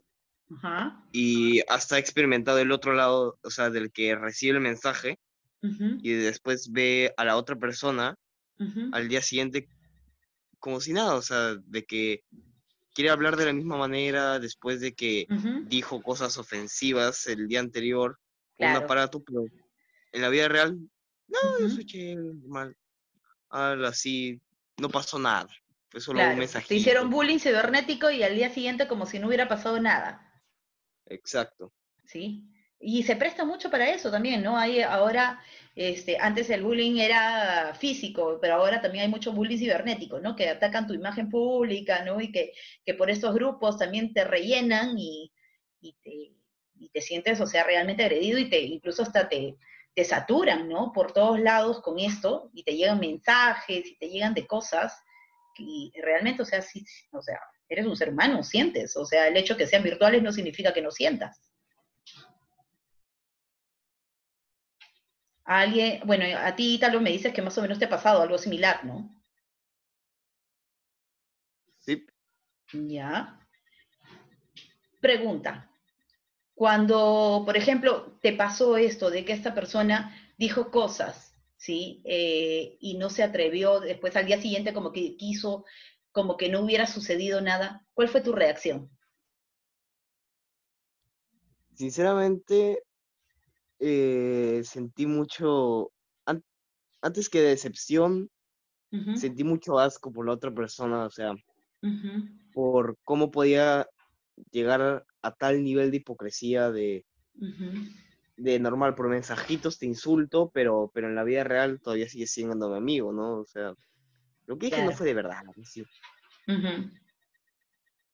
S1: Ajá.
S4: Y hasta he experimentado el otro lado, o sea, del que recibe el mensaje y después ve a la otra persona al día siguiente como si nada, o sea, de que quiere hablar de la misma manera después de que dijo cosas ofensivas el día anterior con un
S1: Claro.
S4: aparato, pero en la vida real, no, yo soy chévere, normal, algo así, no pasó nada, fue solo un mensajito.
S1: te hicieron bullying cibernético y al día siguiente como si no hubiera pasado nada,
S4: Exacto.
S1: ¿sí? Y se presta mucho para eso también, ¿no? Hay ahora, este, antes el bullying era físico, pero ahora también hay mucho bullying cibernético, ¿no? Que atacan tu imagen pública, ¿no? Y que, que por estos grupos también te rellenan y, y te, y te sientes, o sea, realmente agredido y te incluso hasta te, te saturan, ¿no? Por todos lados con esto y te llegan mensajes y te llegan de cosas y realmente, o sea, sí, o sea, eres un ser humano, sientes, o sea, el hecho que sean virtuales no significa que no sientas. A alguien, bueno, a ti, Talo, me dices que más o menos te ha pasado algo similar, ¿no?
S4: Sí,
S1: Ya. Pregunta. Cuando, por ejemplo, te pasó esto de que esta persona dijo cosas, ¿sí? Eh, y no se atrevió después al día siguiente como que quiso, como que no hubiera sucedido nada, ¿cuál fue tu reacción?
S4: sinceramente eh, sentí mucho, an- antes que decepción, sentí mucho asco por la otra persona, o sea, por cómo podía llegar a tal nivel de hipocresía de,
S1: ujú.
S4: de normal, por mensajitos te insulto, pero, pero en la vida real todavía sigue siendo mi amigo, ¿no? O sea, lo que dije no
S1: Claro.
S4: fue de verdad, sí.
S1: Ujú,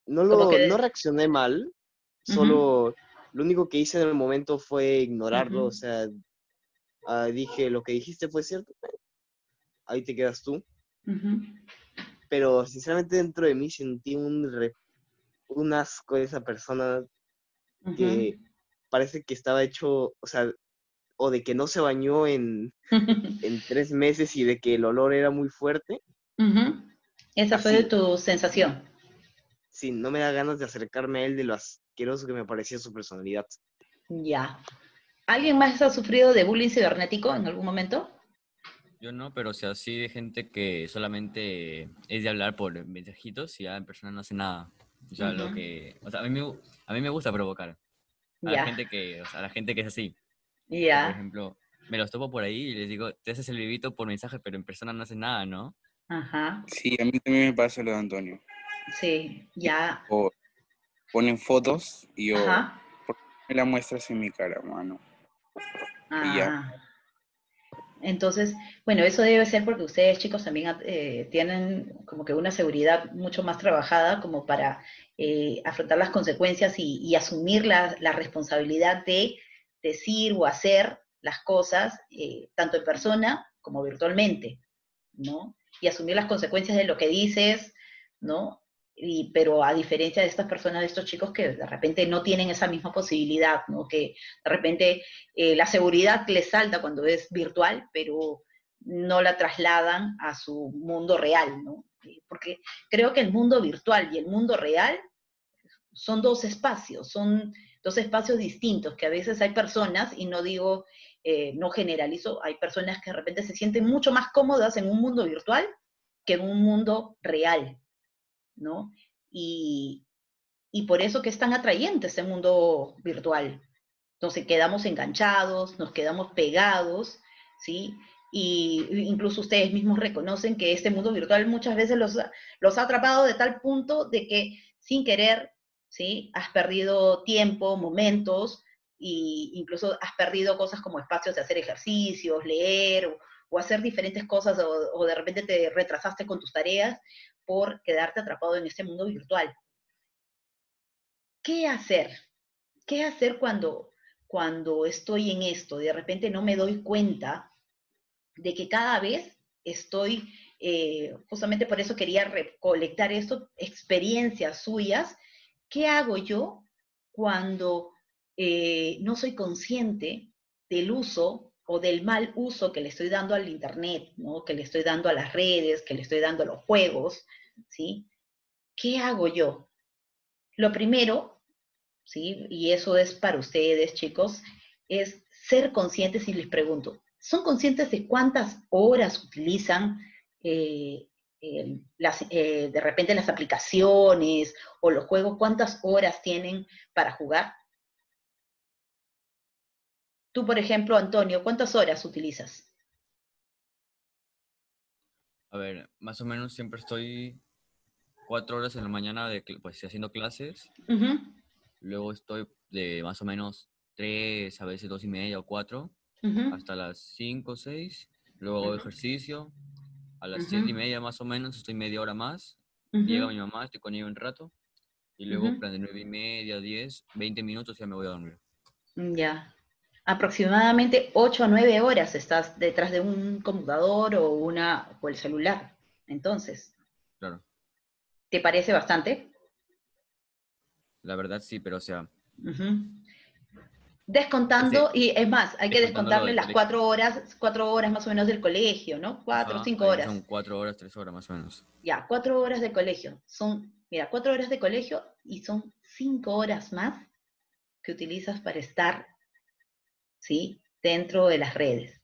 S4: No, lo,
S1: que-
S4: no reaccioné mal, solo lo único que hice en el momento fue ignorarlo, o sea, ah, dije, lo que dijiste fue cierto, eh, ahí te quedas tú, pero sinceramente dentro de mí sentí un, un asco de esa persona que parece que estaba hecho, o sea, o de que no se bañó en, en tres meses y de que el olor era muy fuerte.
S1: Esa fue tu sensación.
S4: sí, no me da ganas de acercarme a él de lo asqueroso que me parecía su personalidad.
S1: Ya. ¿Alguien más ha sufrido de bullying cibernético en algún momento?
S3: Yo no, pero o sea, sí de gente que solamente es de hablar por mensajitos y ya en persona no hace nada. O sea, lo que, o sea, a mí me, a mí me gusta provocar. A la gente que, o sea, a la gente que es así. Por ejemplo, me los topo por ahí y les digo, te haces el vivito por mensaje, pero en persona no hace nada, ¿no?
S1: ajá,
S7: Sí, a mí también me pasa lo de Antonio.
S1: sí, ya,
S7: O ponen fotos y yo
S1: ajá,
S7: me la muestras en mi cara, mano. Y ya.
S1: Entonces, bueno, eso debe ser porque ustedes, chicos, también eh, tienen como que una seguridad mucho más trabajada como para eh, afrontar las consecuencias y, asumir la, la responsabilidad de decir o hacer las cosas, eh, tanto en persona como virtualmente, ¿no? Y asumir las consecuencias de lo que dices, ¿no? Pero a diferencia de estas personas, de estos chicos que de repente no tienen esa misma posibilidad, ¿no? Que de repente eh, la seguridad les salta cuando es virtual, pero no la trasladan a su mundo real, ¿no? Eh, Porque creo que el mundo virtual y el mundo real son dos espacios, son dos espacios distintos, que a veces hay personas, y no digo, eh, no generalizo, hay personas que de repente se sienten mucho más cómodas en un mundo virtual que en un mundo real, ¿no? Y, y por eso que es tan atrayente ese mundo virtual. Entonces quedamos enganchados, nos quedamos pegados, ¿sí? Y incluso ustedes mismos reconocen que este mundo virtual muchas veces los, los ha atrapado de tal punto de que sin querer, ¿sí? Has perdido tiempo, momentos, y incluso has perdido cosas como espacios de hacer ejercicios, leer o, hacer diferentes cosas o de repente te retrasaste con tus tareas por quedarte atrapado en este mundo virtual. ¿Qué hacer? ¿Qué hacer cuando, cuando estoy en esto? De repente no me doy cuenta de que cada vez estoy, eh, justamente por eso quería recolectar esto, experiencias suyas. ¿Qué hago yo cuando eh, no soy consciente del uso o del mal uso que le estoy dando al Internet, ¿no? que le estoy dando a las redes, que le estoy dando a los juegos? ¿sí? ¿Qué hago yo? Lo primero, ¿sí? Y eso es para ustedes, chicos, es ser conscientes y les pregunto, ¿son conscientes de cuántas horas utilizan eh, las, eh, de repente las aplicaciones o los juegos? ¿Cuántas horas tienen para jugar? Tú, por ejemplo, Antonio, ¿cuántas horas utilizas?
S3: A ver, más o menos siempre estoy cuatro horas en la mañana de, pues, haciendo clases.
S1: Ujú,
S3: Luego estoy de más o menos tres, a veces dos y media o cuatro,
S1: ujú,
S3: hasta las cinco o seis. Luego hago ejercicio. A las siete y media más o menos estoy media hora más. Llega mi mamá, estoy con ella un rato. Y luego, plan de nueve y media, diez, veinte minutos ya me voy a dormir.
S1: Ya. Aproximadamente 8 a 9 horas estás detrás de un computador o, una, o el celular. Entonces,
S3: Claro.
S1: ¿te parece bastante?
S3: La verdad sí, pero o sea.
S1: Descontando, y es más, hay que descontarle las cuatro horas, cuatro horas más o menos del colegio, ¿no? Cuatro
S3: ajá,
S1: cinco horas.
S3: Son cuatro horas, tres horas más o menos.
S1: Ya, cuatro horas de colegio. Son, mira, cuatro horas de colegio y son cinco horas más que utilizas para estar, ¿sí? Dentro de las redes,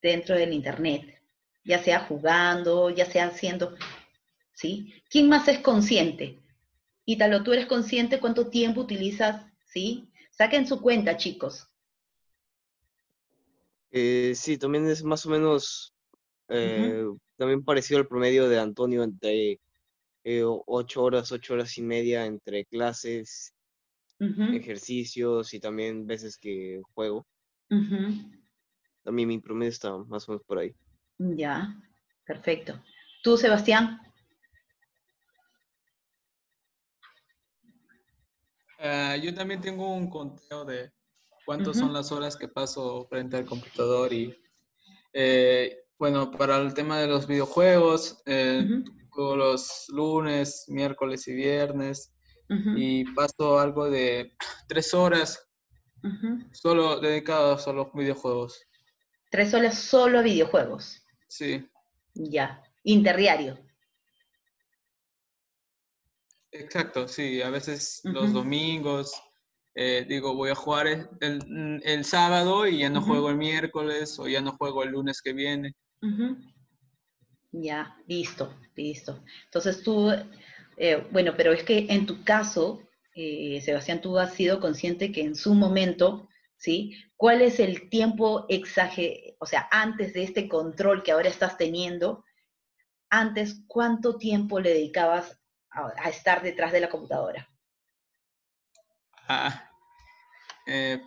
S1: dentro del internet, ya sea jugando, ya sea haciendo, ¿sí? ¿Quién más es consciente? Ítalo, tú eres consciente cuánto tiempo utilizas, ¿sí? Saquen su cuenta, chicos.
S4: Eh, sí, también es más o menos eh, también parecido al promedio de Antonio entre eh, ocho horas, ocho horas y media entre clases, Ejercicios y también veces que juego. También mi promedio está más o menos por ahí.
S1: Ya, perfecto. ¿Tú, Sebastián?
S5: Ah, yo también tengo un conteo de cuántas son las horas que paso frente al computador y eh, bueno, para el tema de los videojuegos, eh, los lunes, miércoles y viernes y paso algo de tres horas solo dedicadas a los videojuegos.
S1: Tres horas solo a videojuegos.
S5: Sí,
S1: Ya. Interdiario.
S5: exacto, sí, a veces los domingos eh, digo voy a jugar el, el- el sábado y ya no juego el miércoles o ya no juego el lunes que viene.
S1: Ya, listo, listo. Entonces tú, eh, bueno, pero es que en tu caso, eh, Sebastián, tú has sido consciente que en su momento, ¿sí? ¿Cuál es el tiempo exagerado, o sea, antes de este control que ahora estás teniendo, antes, ¿cuánto tiempo le dedicabas a, a estar detrás de la computadora?
S5: Ah, eh,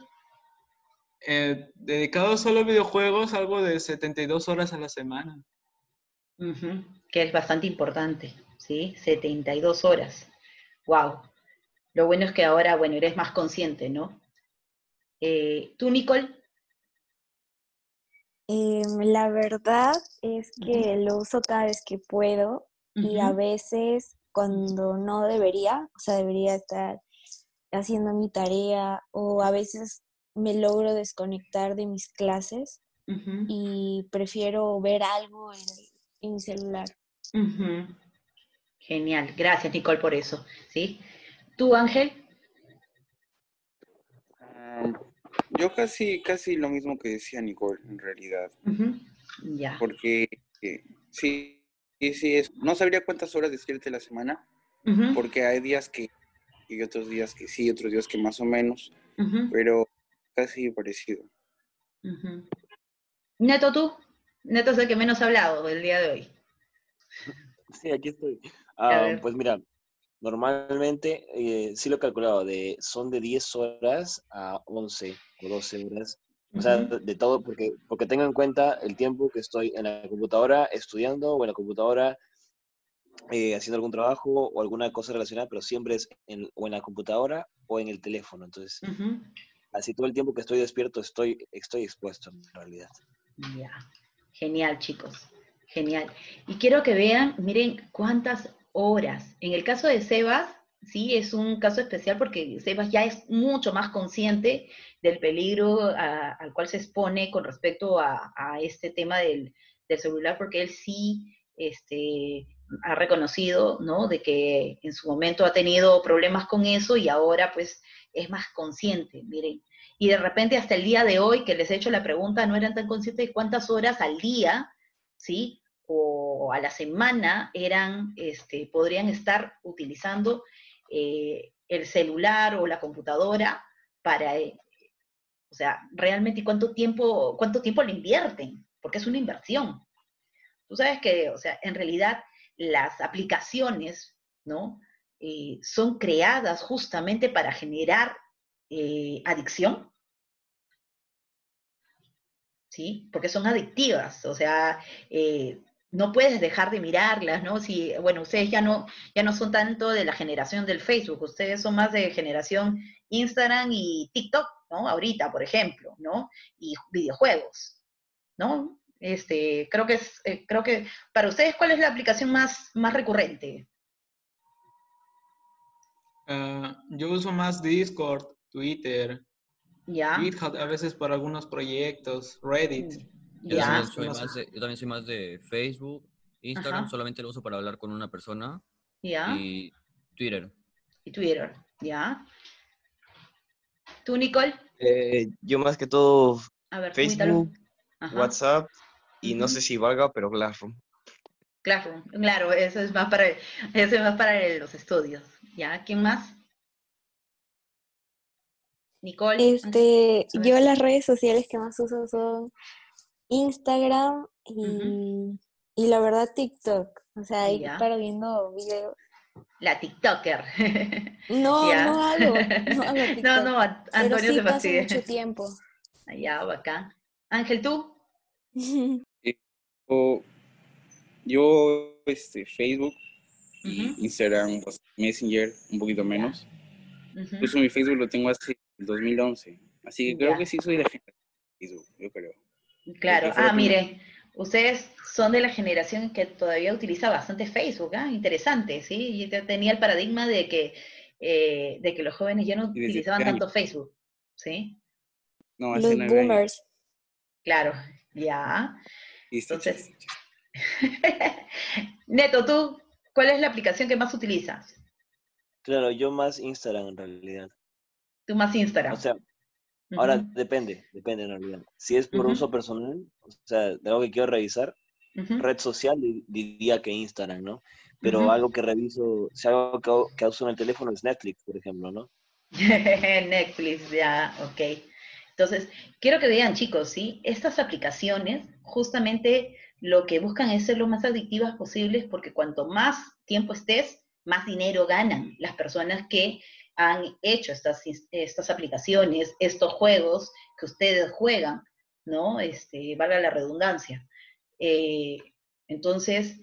S5: eh, dedicado solo a videojuegos, algo de 72 horas a la semana.
S1: Que es bastante importante, ¿sí? 72 horas. Wow. Lo bueno es que ahora, bueno, eres más consciente, ¿no? Eh, ¿Tú, Nicole?
S2: Em, la verdad es que lo uso cada vez que puedo y a veces cuando no debería, o sea, debería estar haciendo mi tarea o a veces me logro desconectar de mis clases y prefiero ver algo en, en mi celular.
S1: Genial. Gracias, Nicole, por eso, ¿sí? ¿Tú, Ángel?
S7: Ah, Yo casi, casi lo mismo que decía Nicole, en realidad,
S1: Ya.
S7: porque eh, sí, sí, sí, es, no sabría cuántas horas decirte la semana, porque hay días que, y otros días que sí, otros días que más o menos, pero casi parecido.
S1: Neto, ¿tú? Neto es el que menos ha hablado el día de hoy.
S6: Sí, aquí estoy. Pues mira, Normalmente, eh, sí lo he calculado, de, son de 10 horas a 11 o 12 horas. O sea, de, de todo, porque, porque tengo en cuenta el tiempo que estoy en la computadora estudiando o en la computadora eh, haciendo algún trabajo o alguna cosa relacionada, pero siempre es en, o en la computadora o en el teléfono. Entonces, así todo el tiempo que estoy despierto estoy, estoy expuesto en realidad.
S1: Ya, genial chicos, genial. Y quiero que vean, miren cuántas horas. En el caso de Sebas, sí, es un caso especial porque Sebas ya es mucho más consciente del peligro al cual se expone con respecto a, este tema del, del celular, porque él sí este, ha reconocido, ¿no? De que en su momento ha tenido problemas con eso y ahora pues es más consciente, miren y de repente hasta el día de hoy que les he hecho la pregunta no eran tan conscientes de cuántas horas al día, ¿sí? O a la semana eran, este, podrían estar utilizando eh, el celular o la computadora para, eh, o sea, realmente cuánto tiempo, cuánto tiempo le invierten, porque es una inversión. Tú sabes que, o sea, en realidad las aplicaciones, ¿no? Eh, son creadas justamente para generar adicción, ¿sí? Porque son adictivas, o sea, no puedes dejar de mirarlas, ¿no? Si, bueno, ustedes ya no, ya no son tanto de la generación del Facebook, ustedes son más de generación Instagram y TikTok, ¿no? Ahorita, por ejemplo, ¿no? Y videojuegos, ¿no? Este, creo que es, eh, creo que para ustedes, ¿cuál es la aplicación más, más recurrente?
S5: Ah, yo uso más Discord, Twitter,
S1: ¿Ya?
S5: GitHub a veces para algunos proyectos, Reddit.
S3: Yo
S1: ¿Ya?
S3: también, soy más de, yo también soy más de Facebook, Instagram,
S1: Ajá.
S3: solamente lo uso para hablar con una persona,
S1: ¿Ya?
S3: y Twitter.
S1: Y Twitter, ¿ya? ¿Tú, Nicole?
S4: Eh, yo más que todo
S1: A ver.
S4: Facebook. WhatsApp y no sé si valga, pero Classroom.
S1: Classroom, claro, eso es más para, eso es más para los estudios. ¿Ya? ¿Quién más? Nicole.
S2: Este, yo las redes sociales que más uso son Instagram y, y la verdad TikTok. O sea, ahí
S1: Ya.
S2: paro viendo videos.
S1: La TikToker.
S2: No,
S1: Ya.
S2: no hago, no hago
S1: no,
S2: TikTok.
S1: no,
S2: pero
S1: Antonio
S2: sí
S1: se fastidia.
S2: mucho tiempo.
S1: Ya, bacán. Ángel, ¿tú?
S7: O yo, este, Facebook y
S1: Ujú.
S7: Instagram, Messenger, un poquito menos. Incluso mi Facebook lo tengo hace el 2011. Así que creo que sí soy de la gente de Facebook, yo creo.
S1: Claro, ah, mire, ustedes son de la generación que todavía utiliza bastante Facebook, ¿ah? Interesante, ¿sí? Yo te- tenía el paradigma de que, eh, de que los jóvenes ya no
S7: Y
S1: utilizaban tanto Facebook, ¿sí?
S7: No,
S2: Los boomers.
S1: Claro, ya. Entonces-. Neto, ¿tú cuál es la aplicación que más utilizas?
S6: Claro, yo más Instagram en realidad.
S1: Tú más Instagram.
S6: O sea, ahora depende, depende en realidad. Si es por uso personal, o sea, de algo que quiero revisar, red social di- diría que Instagram, ¿no? Pero algo que reviso, si algo que, que uso en el teléfono es Netflix, por ejemplo, ¿no?
S1: Netflix, ya, ok. Entonces, quiero que vean, chicos, ¿sí? Estas aplicaciones justamente lo que buscan es ser lo más adictivas posibles porque cuanto más tiempo estés, más dinero ganan las personas que han hecho estas, estas aplicaciones, estos juegos que ustedes juegan, ¿no? Este, valga la redundancia. Eh, entonces,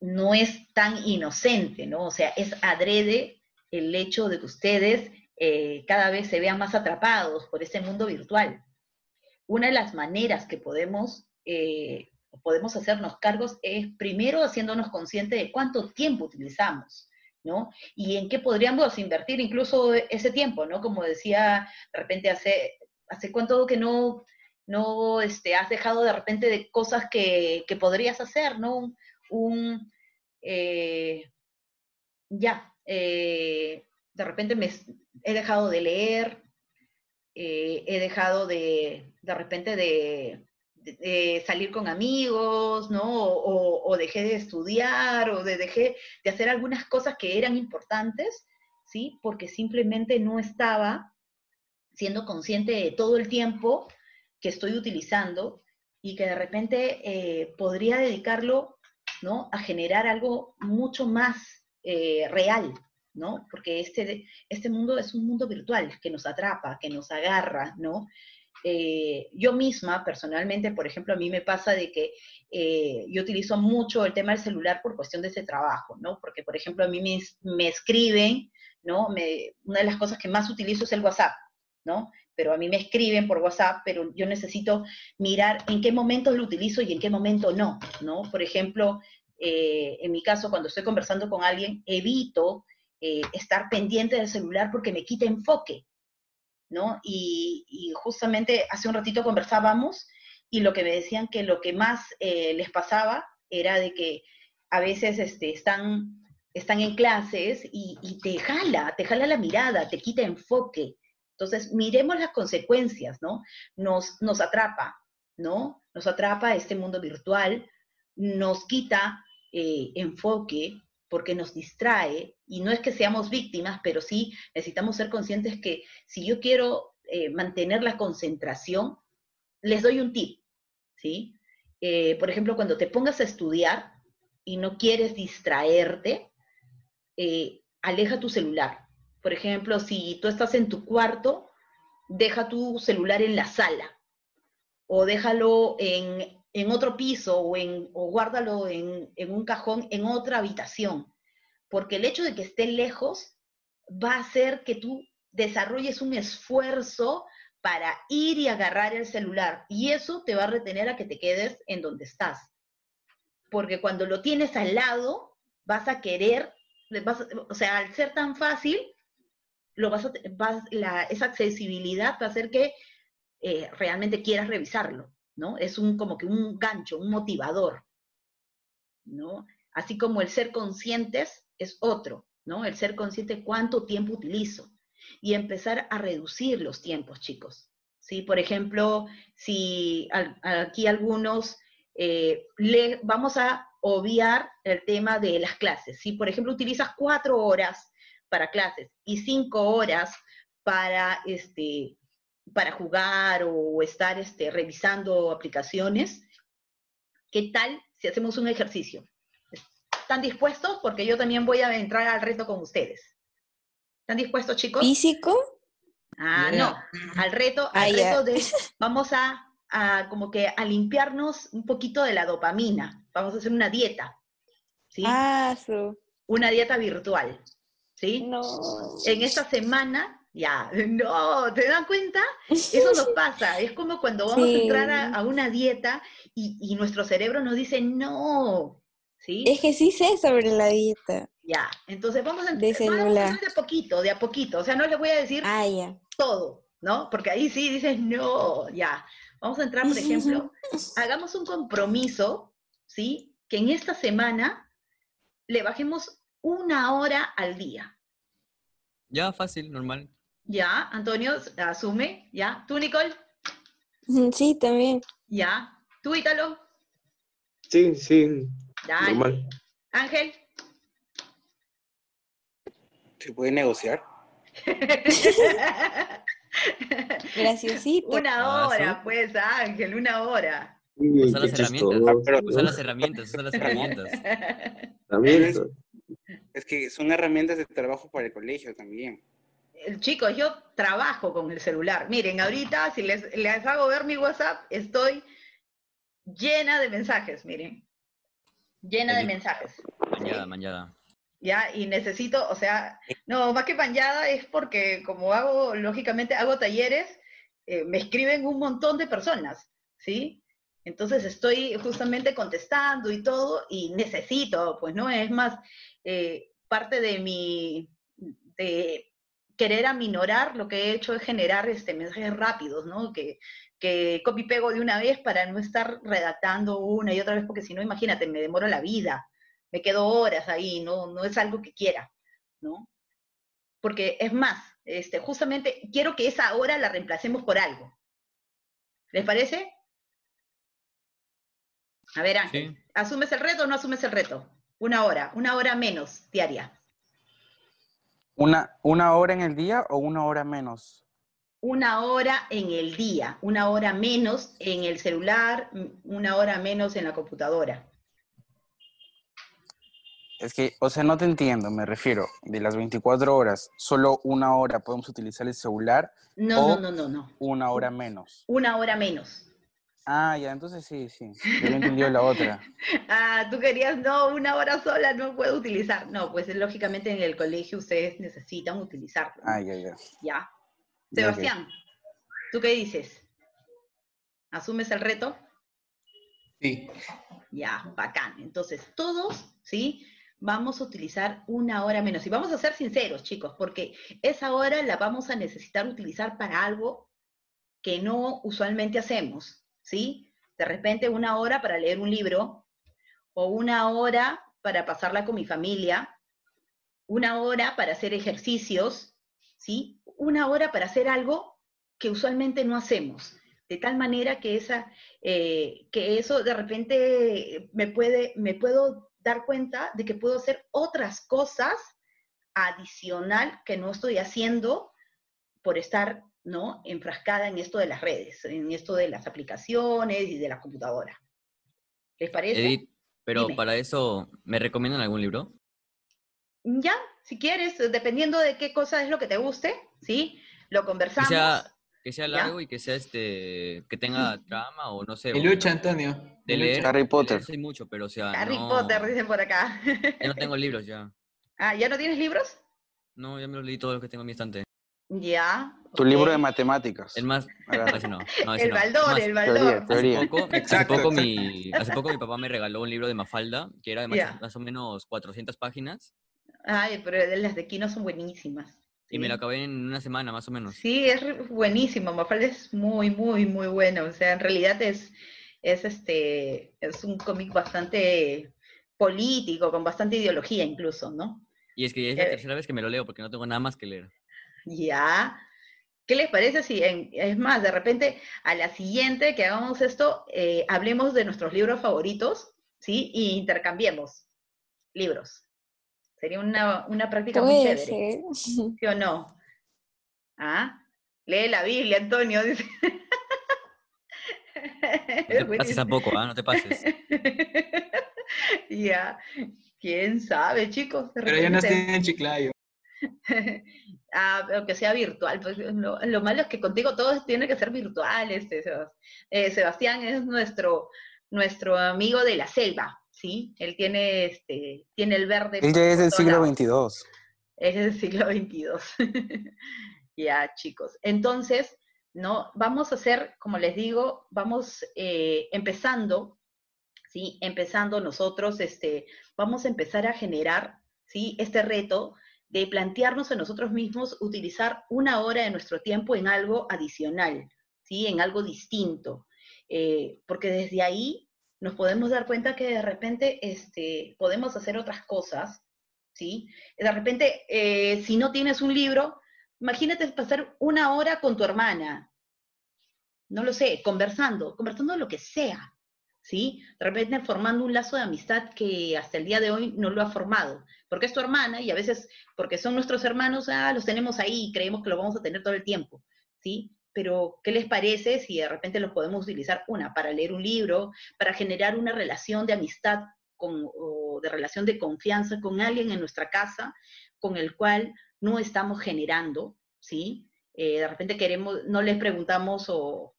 S1: no es tan inocente, ¿no? O sea, es adrede el hecho de que ustedes eh, cada vez se vean más atrapados por este mundo virtual. Una de las maneras que podemos, eh, podemos hacernos cargos es primero haciéndonos conscientes de cuánto tiempo utilizamos, ¿no? Y en qué podríamos invertir incluso ese tiempo, ¿no? Como decía, de repente hace, hace cuánto que no, no este, has dejado de repente de cosas que, que podrías hacer, ¿no? Un, eh, ya, eh, de repente me, he dejado de leer, eh, he dejado de, de repente de, de salir con amigos, ¿no? O, o dejé de estudiar, o de, dejé de hacer algunas cosas que eran importantes, ¿sí? Porque simplemente no estaba siendo consciente de todo el tiempo que estoy utilizando y que de repente eh, podría dedicarlo, ¿no? A generar algo mucho más eh, real, ¿no? Porque este, este mundo es un mundo virtual que nos atrapa, que nos agarra, ¿no? Eh, yo misma, personalmente, por ejemplo, a mí me pasa de que eh, yo utilizo mucho el tema del celular por cuestión de ese trabajo, ¿no? Porque, por ejemplo, a mí me, me escriben, ¿no? Me, una de las cosas que más utilizo es el WhatsApp, ¿no? Pero a mí me escriben por WhatsApp, pero yo necesito mirar en qué momentos lo utilizo y en qué momento no, ¿no? Por ejemplo, eh, en mi caso, cuando estoy conversando con alguien, evito estar pendiente del celular porque me quita enfoque, ¿no? Y, justamente hace un ratito conversábamos y lo que me decían que lo que más eh, les pasaba era de que a veces este, están, están en clases y, te jala, te jala la mirada, te quita enfoque. Entonces, miremos las consecuencias, ¿no? Nos, nos atrapa, ¿no? Nos atrapa este mundo virtual, nos quita eh, enfoque, porque nos distrae, y no es que seamos víctimas, pero sí necesitamos ser conscientes que si yo quiero eh, mantener la concentración, les doy un tip, ¿sí? Eh, por ejemplo, cuando te pongas a estudiar y no quieres distraerte, eh, aleja tu celular. Por ejemplo, si tú estás en tu cuarto, deja tu celular en la sala o déjalo en, en otro piso o, en, o guárdalo en, en un cajón en otra habitación, porque el hecho de que esté lejos va a hacer que tú desarrolles un esfuerzo para ir y agarrar el celular y eso te va a retener a que te quedes en donde estás. Porque cuando lo tienes al lado, vas a querer, o sea, al ser tan fácil, lo vas a, esa accesibilidad va a hacer que eh, realmente quieras revisarlo. ¿No? Es un, como que un gancho, un motivador, ¿no? Así como el ser conscientes es otro, ¿no? El ser consciente cuánto tiempo utilizo y empezar a reducir los tiempos, chicos. ¿Sí? Por ejemplo, si aquí algunos eh, le, vamos a obviar el tema de las clases. Si, por ejemplo, utilizas cuatro horas para clases y cinco horas para este, para jugar o estar este, revisando aplicaciones, ¿qué tal si hacemos un ejercicio? ¿Están dispuestos? Porque yo también voy a entrar al reto con ustedes. ¿Están dispuestos, chicos?
S2: ¿Físico?
S1: Ah, no, al reto, al ah, reto de, vamos a, a, como que a limpiarnos un poquito de la dopamina. Vamos a hacer una dieta, ¿sí?
S2: Ah,
S1: Una dieta virtual, ¿sí?
S2: No.
S1: En esta semana ya, no, ¿te dan cuenta? Eso nos pasa. Es como cuando vamos a entrar a, una dieta y, nuestro cerebro nos dice no. ¿Sí?
S2: Es que sí sé sobre la dieta.
S1: Ya, entonces vamos a, de celular. de a poquito, de a poquito. O sea, no les voy a decir
S2: ah,
S1: todo, ¿no? Porque ahí sí dices no, ya. Vamos a entrar, por ejemplo, hagamos un compromiso, ¿sí? Que en esta semana le bajemos una hora al día.
S3: Ya, fácil, normal.
S1: Ya, Antonio, asume, ya. ¿Tú, Nicole?
S2: Sí, también.
S1: Ya. ¿Tú, Ítalo?
S4: Sí, sí. Normal.
S1: Ángel.
S7: ¿Se puede negociar?
S2: Graciosito.
S1: Una ah, hora, pues, Ángel, una hora.
S3: Usa las herramientas. Usa las herramientas, usa las herramientas.
S7: Es que son herramientas de trabajo para el colegio también
S1: chicos, yo trabajo con el celular. Miren, ahorita si les, les hago ver mi WhatsApp, estoy llena de mensajes, miren. Llena de mensajes.
S3: Mañada, mañada.
S1: Ya, y necesito, o sea, no, más que mañada es porque como hago, lógicamente, hago talleres, eh, me escriben un montón de personas, ¿sí? Entonces estoy justamente contestando y todo, y necesito, pues, ¿no? Es más, eh, parte de mi, de, querer aminorar, lo que he hecho es generar este, mensajes rápidos, ¿no? Que, que copy pego de una vez para no estar redactando una y otra vez, porque si no, imagínate, me demoro la vida, me quedo horas ahí, no, no es algo que quiera, ¿no? Porque es más, este, justamente quiero que esa hora la reemplacemos por algo. ¿Les parece? A ver, Ángel, ¿asumes el reto o no asumes el reto? Una hora, una hora menos diaria.
S8: Una, ¿Una hora en el día o una hora menos?
S1: Una hora en el día, una hora menos en el celular, una hora menos en la computadora.
S8: Es que, o sea, no te entiendo, me refiero, de las 24 horas, solo una hora podemos utilizar el celular
S1: No,
S8: o
S1: no, no, no, no.
S8: una hora menos.
S1: Una hora menos.
S8: Ah, ya, entonces sí, sí. Yo había entendido la otra.
S1: Ah, tú querías, no, una hora sola no puedo utilizar. No, pues lógicamente en el colegio ustedes necesitan utilizarlo.
S8: Ah, ya, ya.
S1: Ya. Sebastián, ¿tú qué dices? ¿Asumes el reto?
S5: Sí.
S1: Ya, bacán. Entonces, todos, ¿sí? Vamos a utilizar una hora menos. Y vamos a ser sinceros, chicos, porque esa hora la vamos a necesitar utilizar para algo que no usualmente hacemos, ¿sí? De repente una hora para leer un libro, o una hora para pasarla con mi familia, una hora para hacer ejercicios, ¿sí? Una hora para hacer algo que usualmente no hacemos. De tal manera que, esa, eh, que eso de repente me, puede, me puedo dar cuenta de que puedo hacer otras cosas adicional que no estoy haciendo por estar ¿no? enfrascada en esto de las redes, en esto de las aplicaciones y de la computadora. ¿Les parece?
S3: Edith, pero
S1: Dime.
S3: para eso, ¿me recomiendan algún libro?
S1: Ya, si quieres, dependiendo de qué cosa es lo que te guste, ¿sí? Lo
S3: Que
S1: conversamos.
S3: sea, que sea
S1: ¿Ya?
S3: largo y que sea este, que tenga trama o no sé.
S5: Y lucha, Antonio.
S3: de leer.
S8: Harry
S3: de leer
S8: Potter.
S3: soy mucho, pero o sea,
S1: Harry
S3: no,
S1: Potter, dicen por acá.
S3: ya no tengo libros ya.
S1: ah, ¿ya no tienes libros?
S3: No, ya me los leí todos los que tengo en mi estante.
S1: Ya.
S8: Tu libro de matemáticas.
S3: El más,
S8: Agarra.
S3: ese no, no, ese
S1: El
S3: no. Más,
S1: el
S8: Teoría, teoría.
S3: Hace poco, hace, poco mi, hace poco mi papá me regaló un libro de Mafalda, que era de más,
S1: Ya.
S3: más o menos 400 páginas,
S1: Ay, pero las de Kino son buenísimas.
S3: y me lo acabé en una semana más o menos.
S1: Sí, es buenísimo. Mafalda es muy, muy, muy bueno. O sea, en realidad es, es este, es un cómic bastante político, con bastante ideología incluso, ¿no?
S3: Y es que es la
S1: Eh.
S3: tercera vez que me lo leo porque no tengo nada más que leer.
S1: Ya. ¿Qué les parece si, en- es más, de repente a la siguiente que hagamos esto, eh, hablemos de nuestros libros favoritos, ¿sí? Y intercambiemos libros. Sería una, una práctica muy chévere.
S2: ser.
S1: ¿Sí o no? ¿Ah? Lee la Biblia, Antonio. dice.
S3: No te pases tampoco, ¿ah? No te pases.
S1: ya, quién sabe, chicos.
S5: Pero ya no estoy en Chiclayo.
S1: Ah, pero que sea virtual. Pues, lo, lo malo es que contigo todo tiene que ser virtual. Este, eh, Sebastián es nuestro, nuestro amigo de la selva, ¿sí? Él tiene, este, tiene el verde.
S8: Él ya es del siglo. XXII.
S1: Es del siglo XXII. ya, chicos. Entonces, ¿no? Vamos a hacer, como les digo, vamos eh, empezando, ¿sí? Empezando nosotros, este, vamos a empezar a generar, ¿sí? Este reto de plantearnos a nosotros mismos utilizar una hora de nuestro tiempo en algo adicional, ¿sí? En algo distinto. Eh, porque desde ahí nos podemos dar cuenta que de repente este, podemos hacer otras cosas, ¿sí? De repente, eh, si no tienes un libro, imagínate pasar una hora con tu hermana, no lo sé, conversando, conversando lo que sea, ¿sí? De repente formando un lazo de amistad que hasta el día de hoy no lo ha formado, porque es tu hermana y a veces, porque son nuestros hermanos, ah, los tenemos ahí y creemos que lo vamos a tener todo el tiempo, ¿sí? Pero, ¿qué les parece si de repente los podemos utilizar, una, para leer un libro, para generar una relación de amistad con, o de relación de confianza con alguien en nuestra casa con el cual no estamos generando, ¿sí? Eh, de repente queremos, no les preguntamos o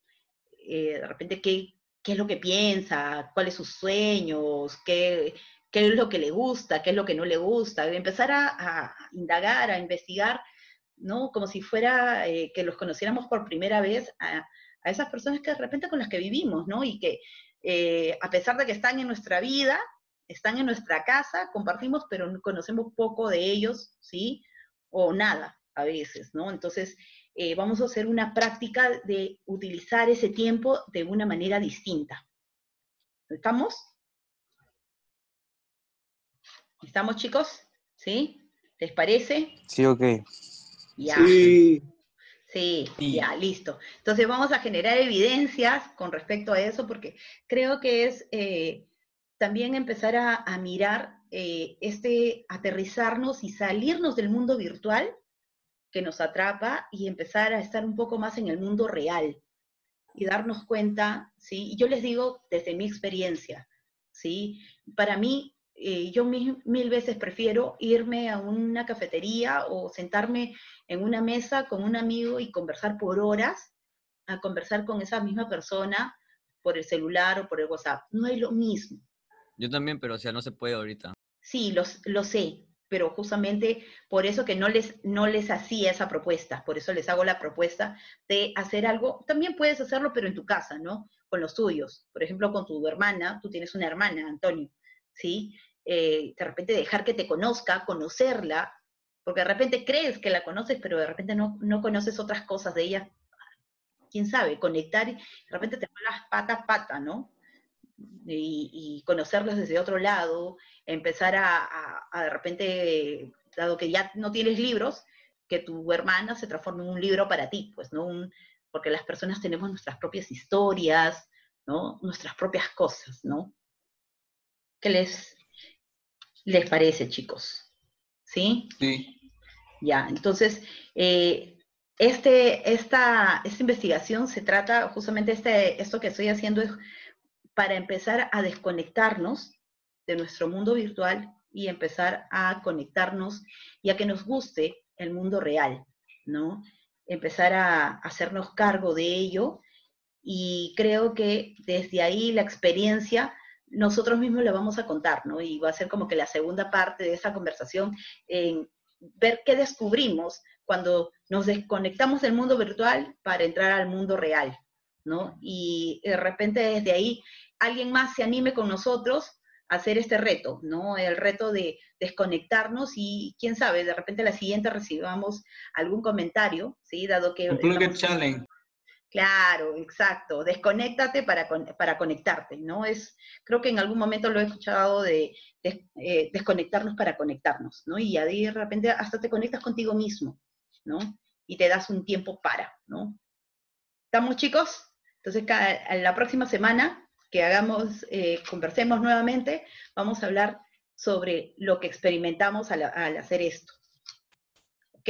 S1: eh, de repente qué, qué es lo que piensa, cuáles sus sueños, qué, qué es lo que le gusta, qué es lo que no le gusta, empezar a, a indagar, a investigar, ¿no? Como si fuera eh, que los conociéramos por primera vez a, a, esas personas que de repente con las que vivimos, ¿no? Y que eh, a pesar de que están en nuestra vida, están en nuestra casa, compartimos, pero conocemos poco de ellos, ¿sí? O nada a veces, ¿no? Entonces, eh, vamos a hacer una práctica de utilizar ese tiempo de una manera distinta. ¿Estamos? ¿Estamos, chicos? ¿Sí? ¿Les parece?
S8: Sí, ok.
S1: Ya.
S6: Sí.
S1: Sí,
S5: Sí.
S1: ya, listo. Entonces vamos a generar evidencias con respecto a eso, porque creo que es eh, también empezar a, a mirar eh, este, aterrizarnos y salirnos del mundo virtual que nos atrapa y empezar a estar un poco más en el mundo real y darnos cuenta, ¿sí? Y yo les digo desde mi experiencia, ¿sí? Para mí, eh, yo mil, mil veces prefiero irme a una cafetería o sentarme en una mesa con un amigo y conversar por horas, a conversar con esa misma persona por el celular o por el WhatsApp. No es lo mismo.
S3: Yo también, pero o sea, no se puede ahorita.
S1: Sí, los, lo sé, pero justamente por eso que no les, no les hacía esa propuesta, por eso les hago la propuesta de hacer algo, también puedes hacerlo, pero en tu casa, ¿no? Con los tuyos, por ejemplo, con tu hermana, tú tienes una hermana, Antonio, ¿sí? Eh, de repente dejar que te conozca, conocerla, porque de repente crees que la conoces, pero de repente no, no conoces otras cosas de ella. Quién sabe, conectar de repente te van las patas pata, ¿no? Y, y conocerlos desde otro lado, empezar a, a- a de repente, dado que ya no tienes libros, que tu hermana se transforme en un libro para ti, pues, ¿no? Un- porque las personas tenemos nuestras propias historias, ¿no? Nuestras propias cosas, ¿no? ¿Qué les, les parece, chicos? ¿Sí?
S5: Sí.
S1: Ya, entonces, eh, este, esta, esta investigación se trata justamente, este, esto que estoy haciendo es para empezar a desconectarnos de nuestro mundo virtual y empezar a conectarnos y a que nos guste el mundo real, ¿no? Empezar a hacernos cargo de ello y creo que desde ahí la experiencia nosotros mismos la vamos a contar, ¿no? Y va a ser como que la segunda parte de esta conversación en ver qué descubrimos cuando nos desconectamos del mundo virtual para entrar al mundo real, ¿no? Y de repente desde ahí alguien más se anime con nosotros a hacer este reto, ¿no? El reto de desconectarnos y quién sabe, de repente la siguiente recibamos algún comentario, ¿sí? Dado que... Estamos-
S5: Challenge.
S1: Claro, exacto. Desconéctate para, para conectarte, ¿no? Es, creo que en algún momento lo he escuchado de, de, eh, desconectarnos para conectarnos, ¿no? Y ahí de repente hasta te conectas contigo mismo, ¿no? Y te das un tiempo para, ¿no? ¿Estamos chicos? Entonces, ca- la próxima semana que hagamos, eh, conversemos nuevamente, vamos a hablar sobre lo que experimentamos al hacer esto. ¿Ok?